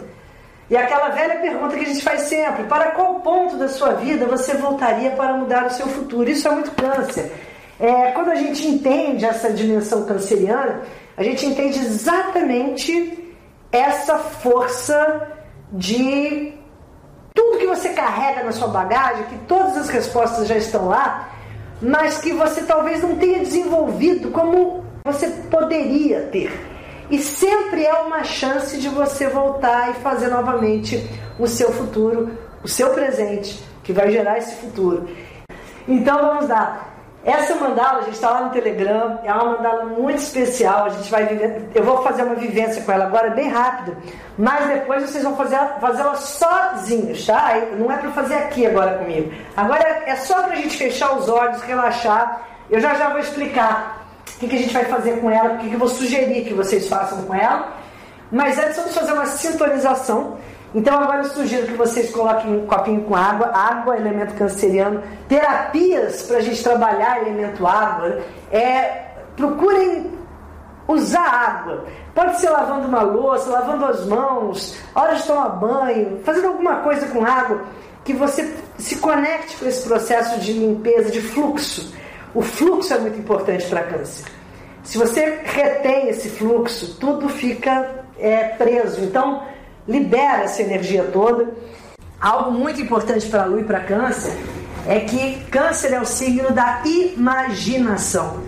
Speaker 1: E aquela velha pergunta que a gente faz sempre: para qual ponto da sua vida você voltaria para mudar o seu futuro? Isso é muito câncer. É, quando a gente entende essa dimensão canceriana, a gente entende exatamente essa força de tudo que você carrega na sua bagagem, que todas as respostas já estão lá, mas que você talvez não tenha desenvolvido como você poderia ter. E sempre é uma chance de você voltar e fazer novamente o seu futuro, o seu presente, que vai gerar esse futuro. Então vamos lá. Essa mandala, a gente está lá no Telegram, é uma mandala muito especial. A gente vai viver, eu vou fazer uma vivência com ela agora bem rápido, mas depois vocês vão fazer, fazer ela sozinhos, tá? Não é para fazer aqui agora comigo. Agora é só para a gente fechar os olhos, relaxar. Eu já já vou explicar o que, que a gente vai fazer com ela, o que, que eu vou sugerir que vocês façam com ela. Mas antes vamos fazer uma sintonização então agora eu sugiro que vocês coloquem um copinho com água, água, elemento canceriano, terapias para a gente trabalhar elemento água. É, procurem usar água. Pode ser lavando uma louça, lavando as mãos, hora de tomar banho, fazendo alguma coisa com água, que você se conecte com esse processo de limpeza, de fluxo. O fluxo é muito importante para câncer. Se você retém esse fluxo, tudo fica é, preso. Então, libera essa energia toda. Algo muito importante para a Lua e para Câncer é que Câncer é o signo da imaginação.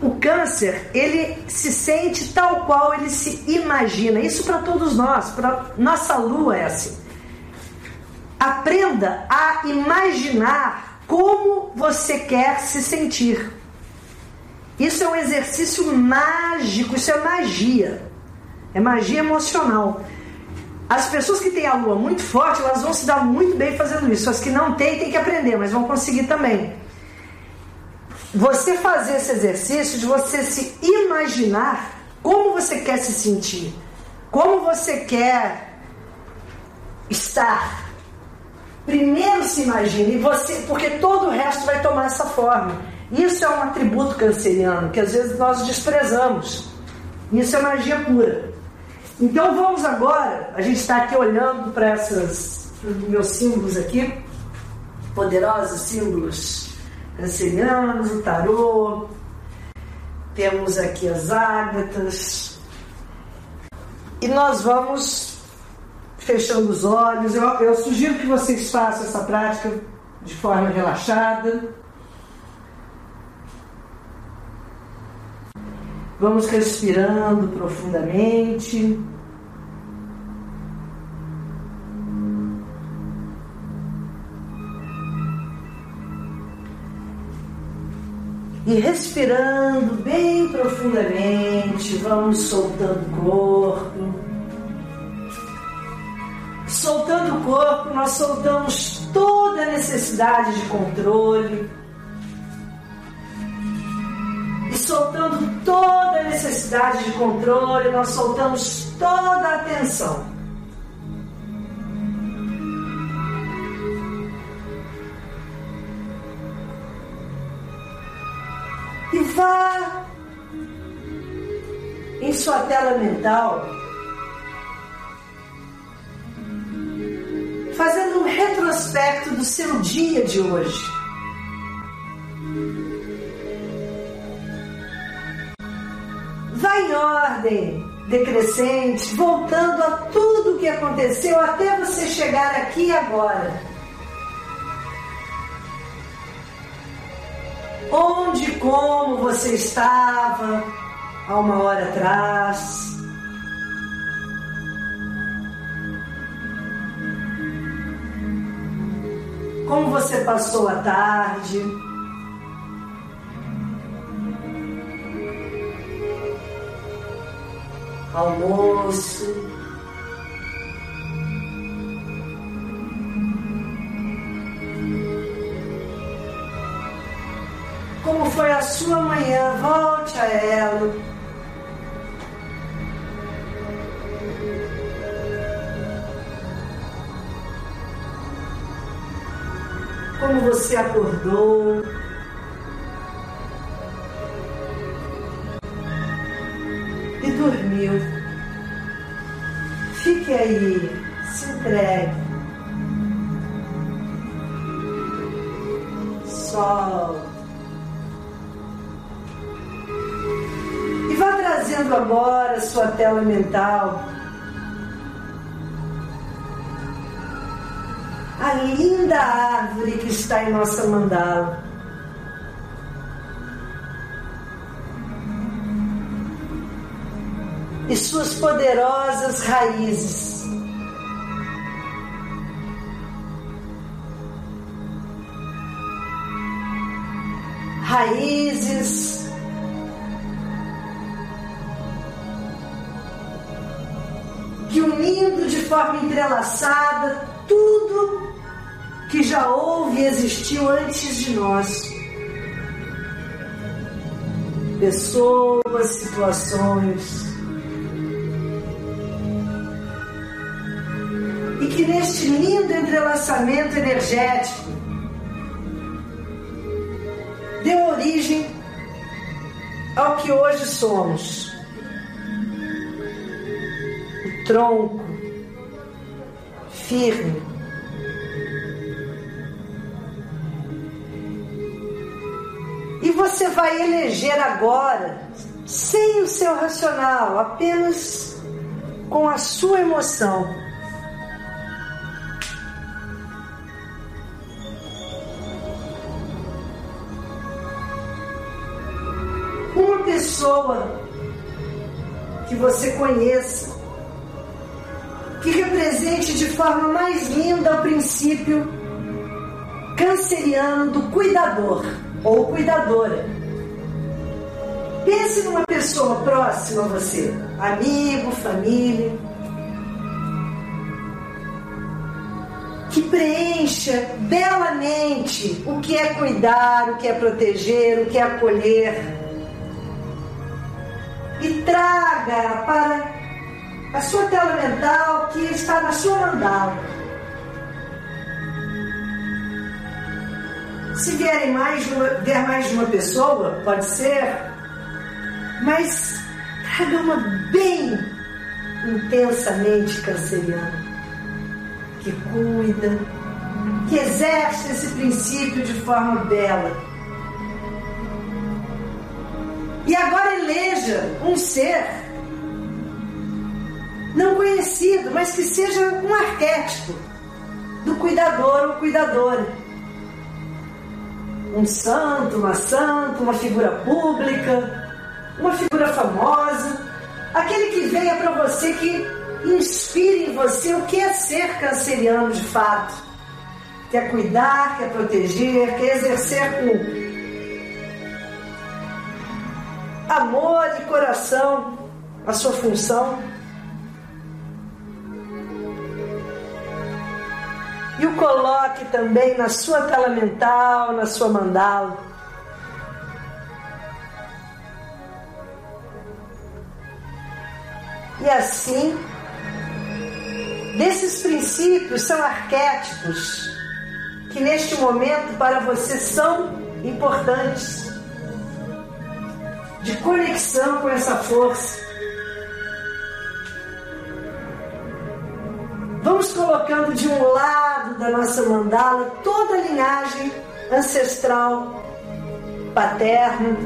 Speaker 1: O Câncer, ele se sente tal qual ele se imagina. Isso para todos nós, para nossa Lua é assim. Aprenda a imaginar como você quer se sentir. Isso é um exercício mágico, isso é magia. É magia emocional. As pessoas que têm a lua muito forte, elas vão se dar muito bem fazendo isso. As que não têm, têm que aprender, mas vão conseguir também. Você fazer esse exercício de você se imaginar como você quer se sentir, como você quer estar. Primeiro se imagine, você, porque todo o resto vai tomar essa forma. Isso é um atributo canceriano que às vezes nós desprezamos. Isso é magia pura. Então vamos agora, a gente está aqui olhando para esses meus símbolos aqui, poderosos símbolos cancerianos, o tarô, temos aqui as ágatas, e nós vamos fechando os olhos. Eu, eu sugiro que vocês façam essa prática de forma relaxada. Vamos respirando profundamente. E respirando bem profundamente, vamos soltando o corpo. Soltando o corpo, nós soltamos toda a necessidade de controle soltando toda a necessidade de controle, nós soltamos toda a atenção. E vá em sua tela mental fazendo um retrospecto do seu dia de hoje. Vai em ordem decrescente, voltando a tudo o que aconteceu até você chegar aqui agora. onde e como você estava há uma hora atrás. Como você passou a tarde? Almoço. Como foi a sua manhã? Volte a ela. Como você acordou? Aí, se entregue. Sol. trazendo agora sua tela mental. A linda árvore que está em nossa mandala. E suas poderosas raízes. Raízes que unindo de forma entrelaçada tudo que já houve e existiu antes de nós. Pessoas, situações. E que neste lindo entrelaçamento energético ao que hoje somos. tronco firme. E você vai eleger agora, sem o seu racional, apenas com a sua emoção. Pessoa que você conheça que represente de forma mais linda o princípio canceriano do cuidador ou cuidadora. Pense numa pessoa próxima a você, amigo, família, que preencha belamente o que é cuidar, o que é proteger, o que é acolher traga para a sua tela mental que está na sua mandala. Se vierem mais de uma, vier mais de uma pessoa, pode ser, mas traga uma bem intensamente canceriana, que cuida, que exerce esse princípio de forma bela. E agora eleja um ser não conhecido, mas que seja um arquétipo do cuidador ou cuidadora. Um santo, uma santa, uma figura pública, uma figura famosa, aquele que venha para você que inspire em você o que é ser canceriano de fato. Quer cuidar, quer proteger, quer exercer com amor e coração a sua função e o coloque também na sua tela mental, na sua mandala. E assim, desses princípios são arquétipos que neste momento para você são importantes de conexão com essa força Vamos colocando de um lado da nossa mandala toda a linhagem ancestral paterna.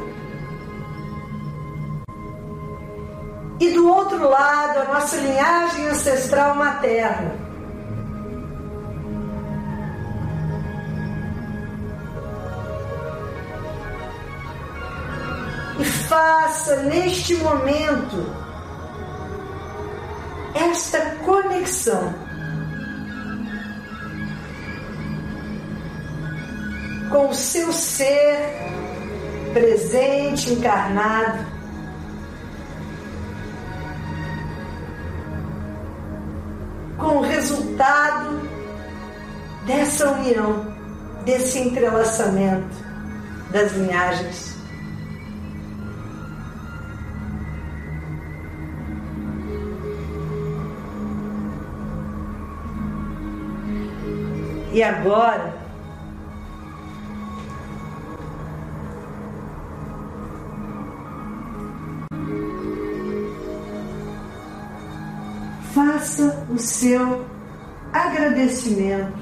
Speaker 1: E do outro lado, a nossa linhagem ancestral materna. Faça neste momento esta conexão com o seu ser presente, encarnado. Com o resultado dessa união, desse entrelaçamento das linhagens. E agora, faça o seu agradecimento.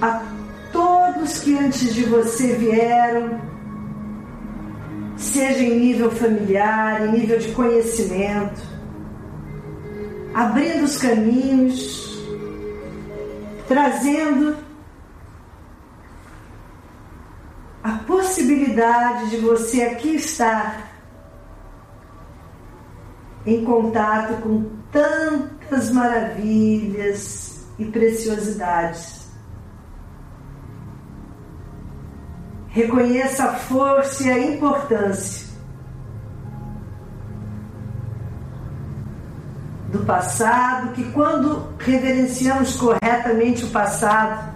Speaker 1: A todos que antes de você vieram, seja em nível familiar, em nível de conhecimento, abrindo os caminhos, trazendo a possibilidade de você aqui estar em contato com tantas maravilhas e preciosidades. Reconheça a força e a importância do passado, que quando reverenciamos corretamente o passado,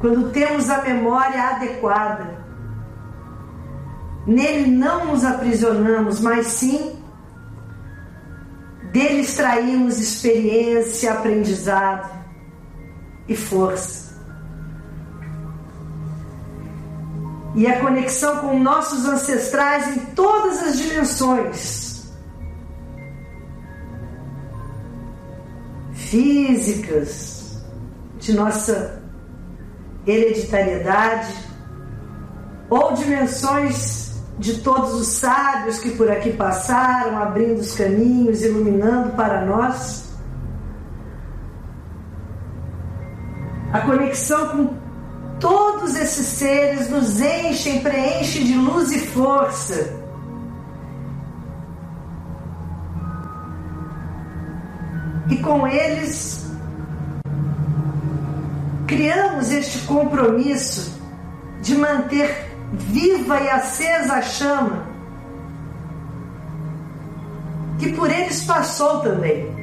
Speaker 1: quando temos a memória adequada, nele não nos aprisionamos, mas sim dele extraímos experiência, aprendizado e força. E a conexão com nossos ancestrais em todas as dimensões físicas de nossa hereditariedade ou dimensões de todos os sábios que por aqui passaram, abrindo os caminhos, iluminando para nós. A conexão com todos esses seres nos enche e preenche de luz e força. E com eles criamos este compromisso de manter viva e acesa a chama que por eles passou também.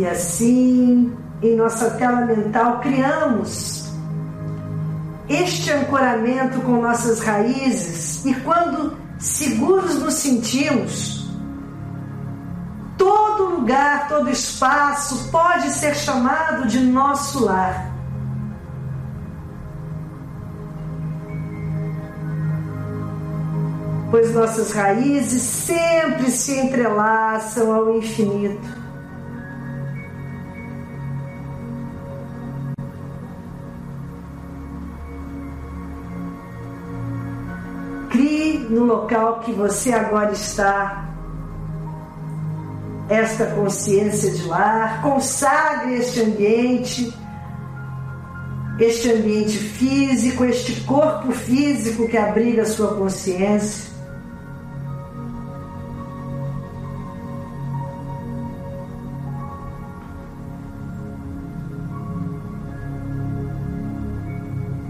Speaker 1: E assim, em nossa tela mental, criamos este ancoramento com nossas raízes e quando seguros nos sentimos, todo lugar, todo espaço pode ser chamado de nosso lar. Pois nossas raízes sempre se entrelaçam ao infinito. No local que você agora está, esta consciência de lar, consagre este ambiente, este ambiente físico, este corpo físico que abriga a sua consciência.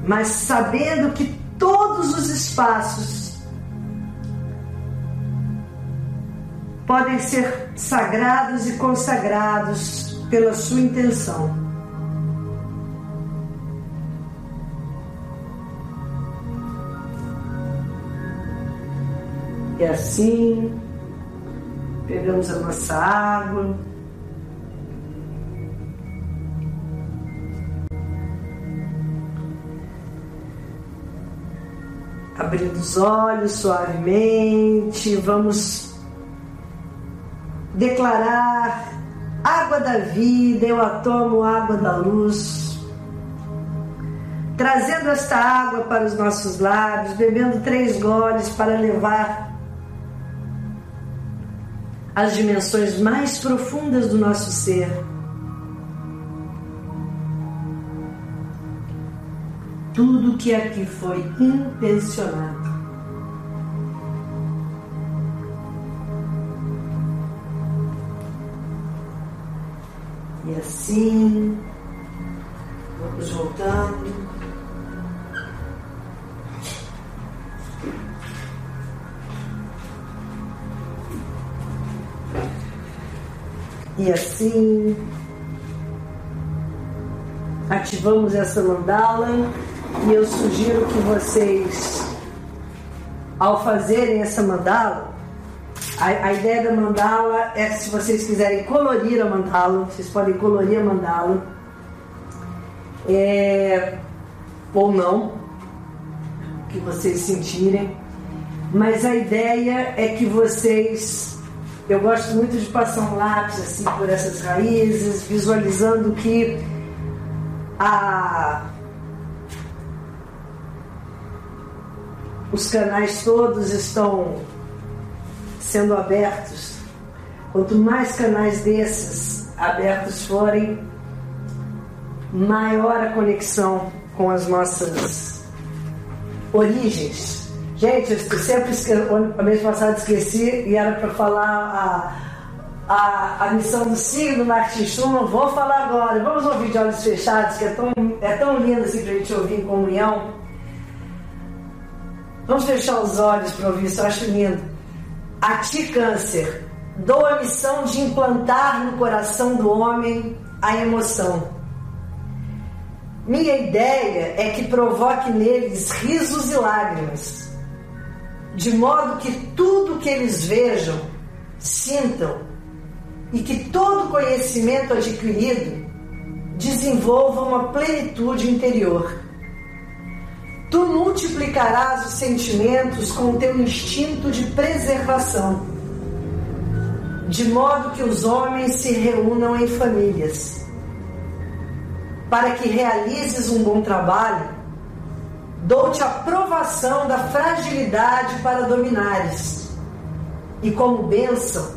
Speaker 1: Mas sabendo que todos os espaços podem ser sagrados e consagrados pela sua intenção. E assim, pegamos a nossa água. Abrindo os olhos suavemente, vamos declarar água da vida, eu a tomo água da luz. Trazendo esta água para os nossos lábios, bebendo três goles para levar as dimensões mais profundas do nosso ser. Tudo que aqui foi intencionado. Assim, vamos voltando. E assim, ativamos essa mandala e eu sugiro que vocês, ao fazerem essa mandala, a, a, ideia da mandala é se vocês quiserem colorir a mandala, vocês podem colorir a mandala. É, ou não, que vocês sentirem. Mas a ideia é que vocês. Eu gosto muito de passar um lápis assim por essas raízes, visualizando que a, os canais todos estão sendo abertos. Quanto mais canais desses abertos forem, maior a conexão com as nossas origens. Gente, eu sempre a mês passado esqueci e era para falar a, a, a, missão do signo Martin Schumann. Vou falar agora. Vamos ouvir de olhos fechados, que é tão, é tão lindo assim para a gente ouvir em comunhão. Vamos fechar os olhos para ouvir isso, eu acho lindo. A ti, Câncer, dou a missão de implantar no coração do homem a emoção. Minha ideia é que provoque neles risos e lágrimas, de modo que tudo que eles vejam, sintam e que todo conhecimento adquirido desenvolva uma plenitude interior. Tu multiplicarás os sentimentos com o teu instinto de preservação, de modo que os homens se reúnam em famílias. Para que realizes um bom trabalho, dou-te a provação da fragilidade para dominares, e como bênção,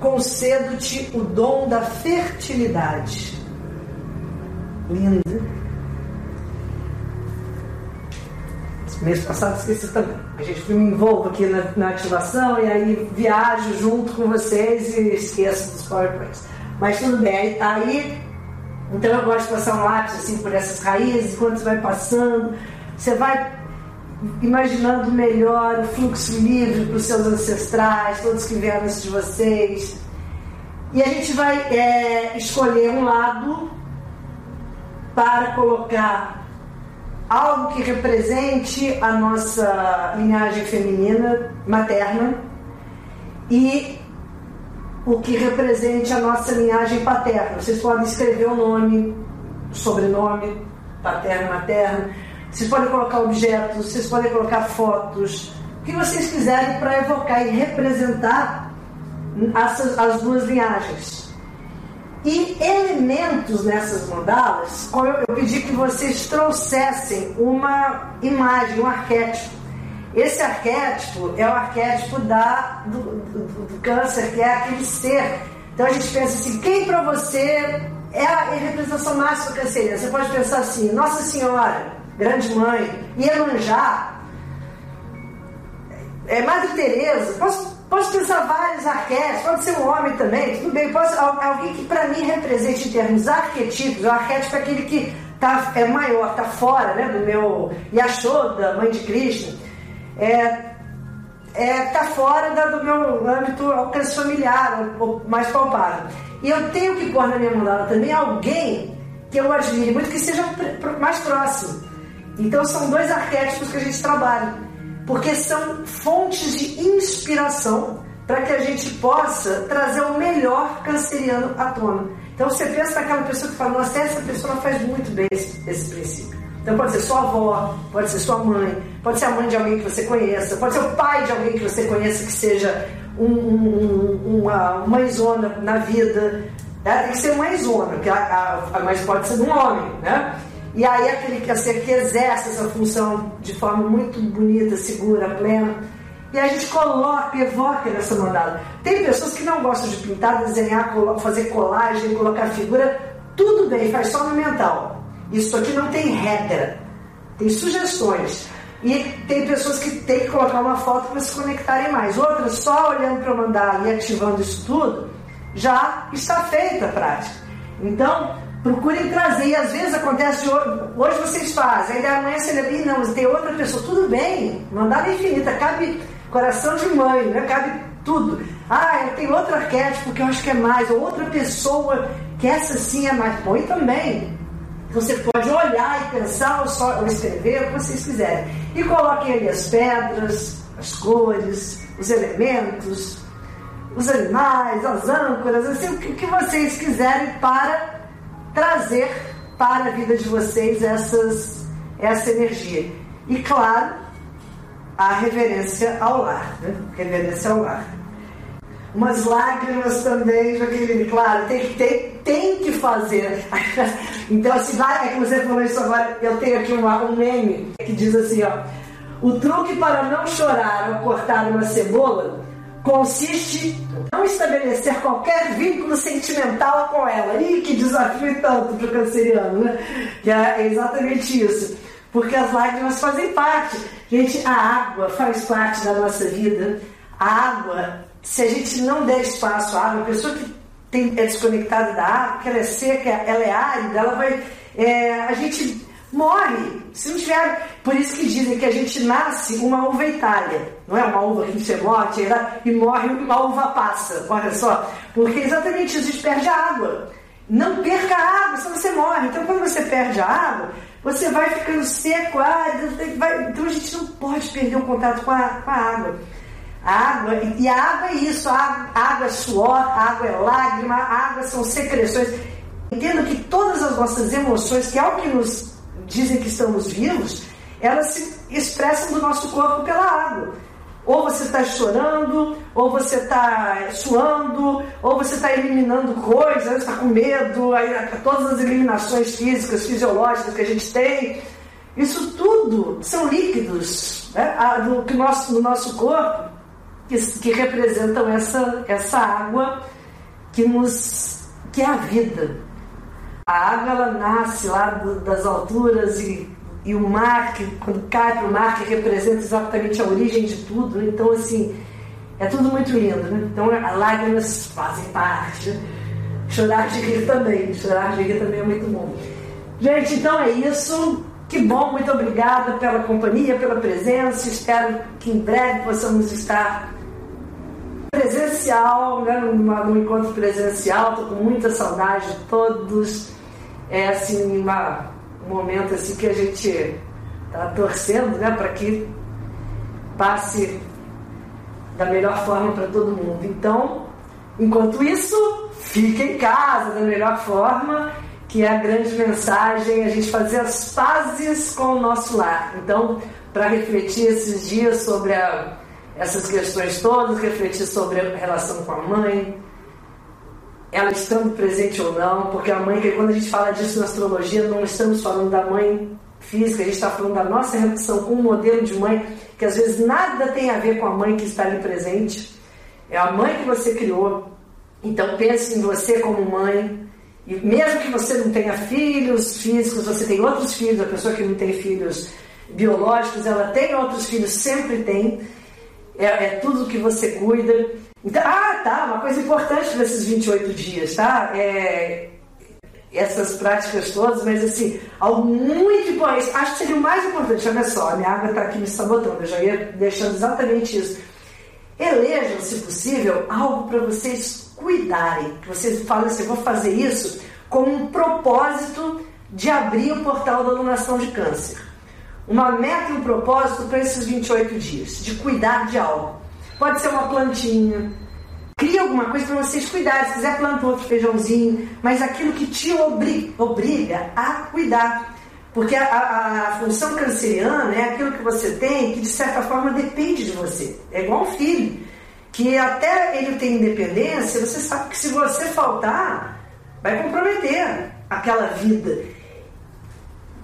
Speaker 1: concedo-te o dom da fertilidade. Lindo. Mês passado esqueci também. A gente me envolvo aqui na, na, ativação e aí viajo junto com vocês e esqueço dos PowerPoints. Mas tudo bem. Aí, então eu gosto de passar um lápis assim por essas raízes, quando você vai passando, você vai imaginando melhor o fluxo livre para os seus ancestrais, todos que vieram antes de vocês. E a gente vai é, escolher um lado para colocar algo que represente a nossa linhagem feminina materna e o que represente a nossa linhagem paterna. Vocês podem escrever o nome, o sobrenome, paterno, materno. Vocês podem colocar objetos, vocês podem colocar fotos, o que vocês quiserem para evocar e representar as duas linhagens. E elementos nessas mandalas, como eu, pedi que vocês trouxessem uma imagem, um arquétipo. Esse arquétipo é o arquétipo da, do, do, do câncer, que é aquele ser. Então a gente pensa assim, quem para você é a representação máxima canceriana? Você pode pensar assim, Nossa Senhora, Grande Mãe, Iemanjá, é Madre Teresa, posso Pode pensar vários arquétipos, pode ser um homem também, tudo bem. Ser alguém que para mim represente em termos arquetípicos, o arquétipo é aquele que tá, é maior, está fora né, do meu Yashoda, mãe de Cristo, é, é, tá fora da, do meu âmbito alcance familiar, ou, mais palpável. E eu tenho que pôr na minha mandala também alguém que eu admire muito, que seja mais próximo. Então são dois arquétipos que a gente trabalha porque são fontes de inspiração para que a gente possa trazer o melhor canceriano à tona. Então você pensa naquela pessoa que fala, nossa, essa pessoa faz muito bem esse, esse princípio. Então pode ser sua avó, pode ser sua mãe, pode ser a mãe de alguém que você conheça, pode ser o pai de alguém que você conheça que seja um, um, uma mãezona na vida. Ela tem que ser mãezona, que a, a, a mãe pode ser um homem, né? E aí aquele que, assim, que exerce essa função de forma muito bonita, segura, plena. E a gente coloca, evoca nessa mandala. Tem pessoas que não gostam de pintar, desenhar, fazer colagem, colocar figura. Tudo bem, faz só no mental. Isso aqui não tem regra, tem sugestões. E tem pessoas que têm que colocar uma foto para se conectarem mais. Outras, só olhando para mandar e ativando isso tudo, já está feita a prática. Então, procurem trazer. Às vezes acontece, hoje vocês fazem, aí amanhã você lembra, não, tem outra pessoa, tudo bem, mandada infinita, cabe coração de mãe, né? cabe tudo. Ah, tenho outro arquétipo que eu acho que é mais, ou outra pessoa que essa sim é mais. Põe também. Você pode olhar e pensar ou, só, ou escrever o que vocês quiserem. E coloquem ali as pedras, as cores, os elementos, os animais, as âncoras, assim, o que vocês quiserem para trazer para a vida de vocês essas, essa energia. E claro, a reverência ao lar, né? reverência ao lar. Umas lágrimas também, Jaqueline, claro, tem, tem, tem que fazer. então, assim, vai, é que você falou isso agora, eu tenho aqui uma, um meme que diz assim, ó, o truque para não chorar ao cortar uma cebola consiste em não estabelecer qualquer vínculo sentimental com ela. Ih, que desafio tanto para o canceriano, né? Que é exatamente isso. Porque as lágrimas fazem parte. Gente, a água faz parte da nossa vida. A água, se a gente não der espaço à água, a pessoa que tem, é desconectada da água, que ela é seca, ela é árida, ela vai. É, a gente morre. Se não tiver. Por isso que dizem que a gente nasce uma uva itália. Não é uma uva que você morte e morre uma uva passa. Olha só. Porque exatamente isso, a gente perde a água. Não perca a água, senão você morre. Então quando você perde a água, você vai ficando seco, árido. Vai... Então a gente não pode perder o contato com a, com a água. A água, e a água é isso, a água, água é suor, a água é lágrima, a água são secreções. Entendo que todas as nossas emoções, que é o que nos dizem que estamos vivos, elas se expressam do nosso corpo pela água. Ou você está chorando, ou você está suando, ou você está eliminando coisas, está com medo, aí, todas as eliminações físicas, fisiológicas que a gente tem. Isso tudo são líquidos né, do, nosso, do nosso corpo que, que representam essa, essa água que, nos, que é a vida. A água ela nasce lá do, das alturas e, e o mar, que, quando cai para o mar, que representa exatamente a origem de tudo. Então, assim, é tudo muito lindo. Né? Então, as lágrimas fazem parte. Chorar de rir também. Chorar de rir também é muito bom. Gente, então é isso. Que bom, muito obrigada pela companhia, pela presença. Espero que em breve possamos estar presencial, né, num, encontro presencial. Estou com muita saudade de todos é assim uma, um momento assim que a gente está torcendo né, para que passe da melhor forma para todo mundo. Então, enquanto isso, fique em casa da melhor forma, que é a grande mensagem, a gente fazer as pazes com o nosso lar. Então, para refletir esses dias sobre a, essas questões todas, refletir sobre a relação com a mãe, ela estando presente ou não, porque a mãe, quando a gente fala disso na astrologia, não estamos falando da mãe física, a gente está falando da nossa relação com um modelo de mãe que às vezes nada tem a ver com a mãe que está ali presente. É a mãe que você criou. Então pense em você como mãe. E mesmo que você não tenha filhos físicos, você tem outros filhos, a pessoa que não tem filhos biológicos, ela tem outros filhos, sempre tem. É, é tudo que você cuida. Então, ah, tá, uma coisa importante nesses 28 dias, tá? É, essas práticas todas, mas assim, algo muito importante, acho que seria o mais importante, olha só, a minha água está aqui me sabotando, eu já ia deixando exatamente isso. Elejam, se possível, algo para vocês cuidarem, que vocês falem assim, vou fazer isso com um propósito de abrir o portal da alunação de câncer. Uma meta e um propósito para esses 28 dias, de cuidar de algo. Pode ser uma plantinha. Cria alguma coisa para vocês cuidarem. Se quiser, planta outro feijãozinho. Mas aquilo que te obriga, a cuidar. Porque a, a, a, função canceriana é aquilo que você tem que, de certa forma, depende de você. É igual um filho que até ele ter independência, você sabe que se você faltar, vai comprometer aquela vida.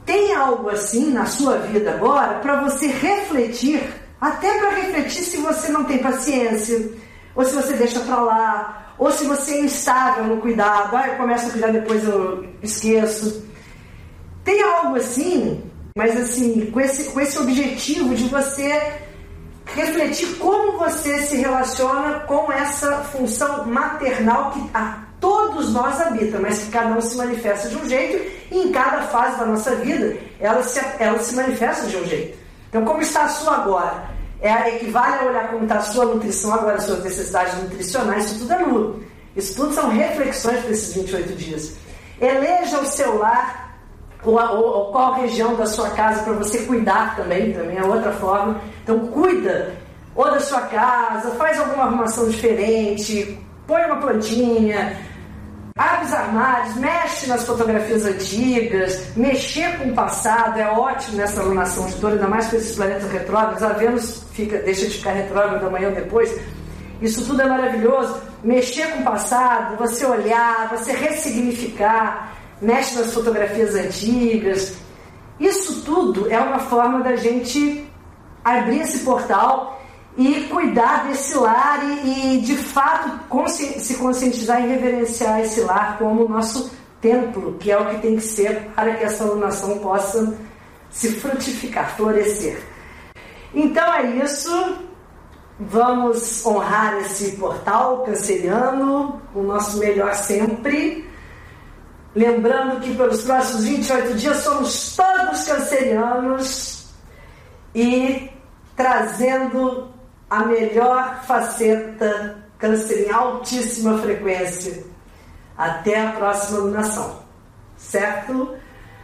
Speaker 1: Tem algo assim na sua vida agora para você refletir, até para refletir se você não tem paciência, ou se você deixa para lá, ou se você é instável no cuidado, ah, eu começo a cuidar depois eu esqueço. Tem algo assim, mas assim, com esse, com esse objetivo de você refletir como você se relaciona com essa função maternal que a todos nós habita, mas que cada um se manifesta de um jeito e em cada fase da nossa vida ela se, ela se manifesta de um jeito. Então, como está a sua agora? É, equivale a olhar como está a sua nutrição agora, as suas necessidades nutricionais, isso tudo é nulo. Isso tudo são reflexões para esses 28 dias. Eleja o seu lar, ou, ou, ou qual região da sua casa para você cuidar também, também é outra forma. Então, cuida ou da sua casa, faz alguma arrumação diferente, põe uma plantinha, Abre os armários, mexe nas fotografias antigas, mexer com o passado é ótimo nessa alunação de dor, ainda mais com esses planetas retrógrados. A Vênus fica, deixa de ficar retrógrado amanhã ou depois. Isso tudo é maravilhoso. Mexer com o passado, você olhar, você ressignificar, mexe nas fotografias antigas. Isso tudo é uma forma da gente abrir esse portal e cuidar desse lar e, e de fato consci se conscientizar e reverenciar esse lar como o nosso templo, que é o que tem que ser para que essa alunação possa se frutificar, florescer. Então é isso. Vamos honrar esse portal canceriano, o nosso melhor sempre. Lembrando que pelos próximos 28 dias somos todos cancerianos e trazendo a melhor faceta câncer em altíssima frequência. Até a próxima lunação. Certo?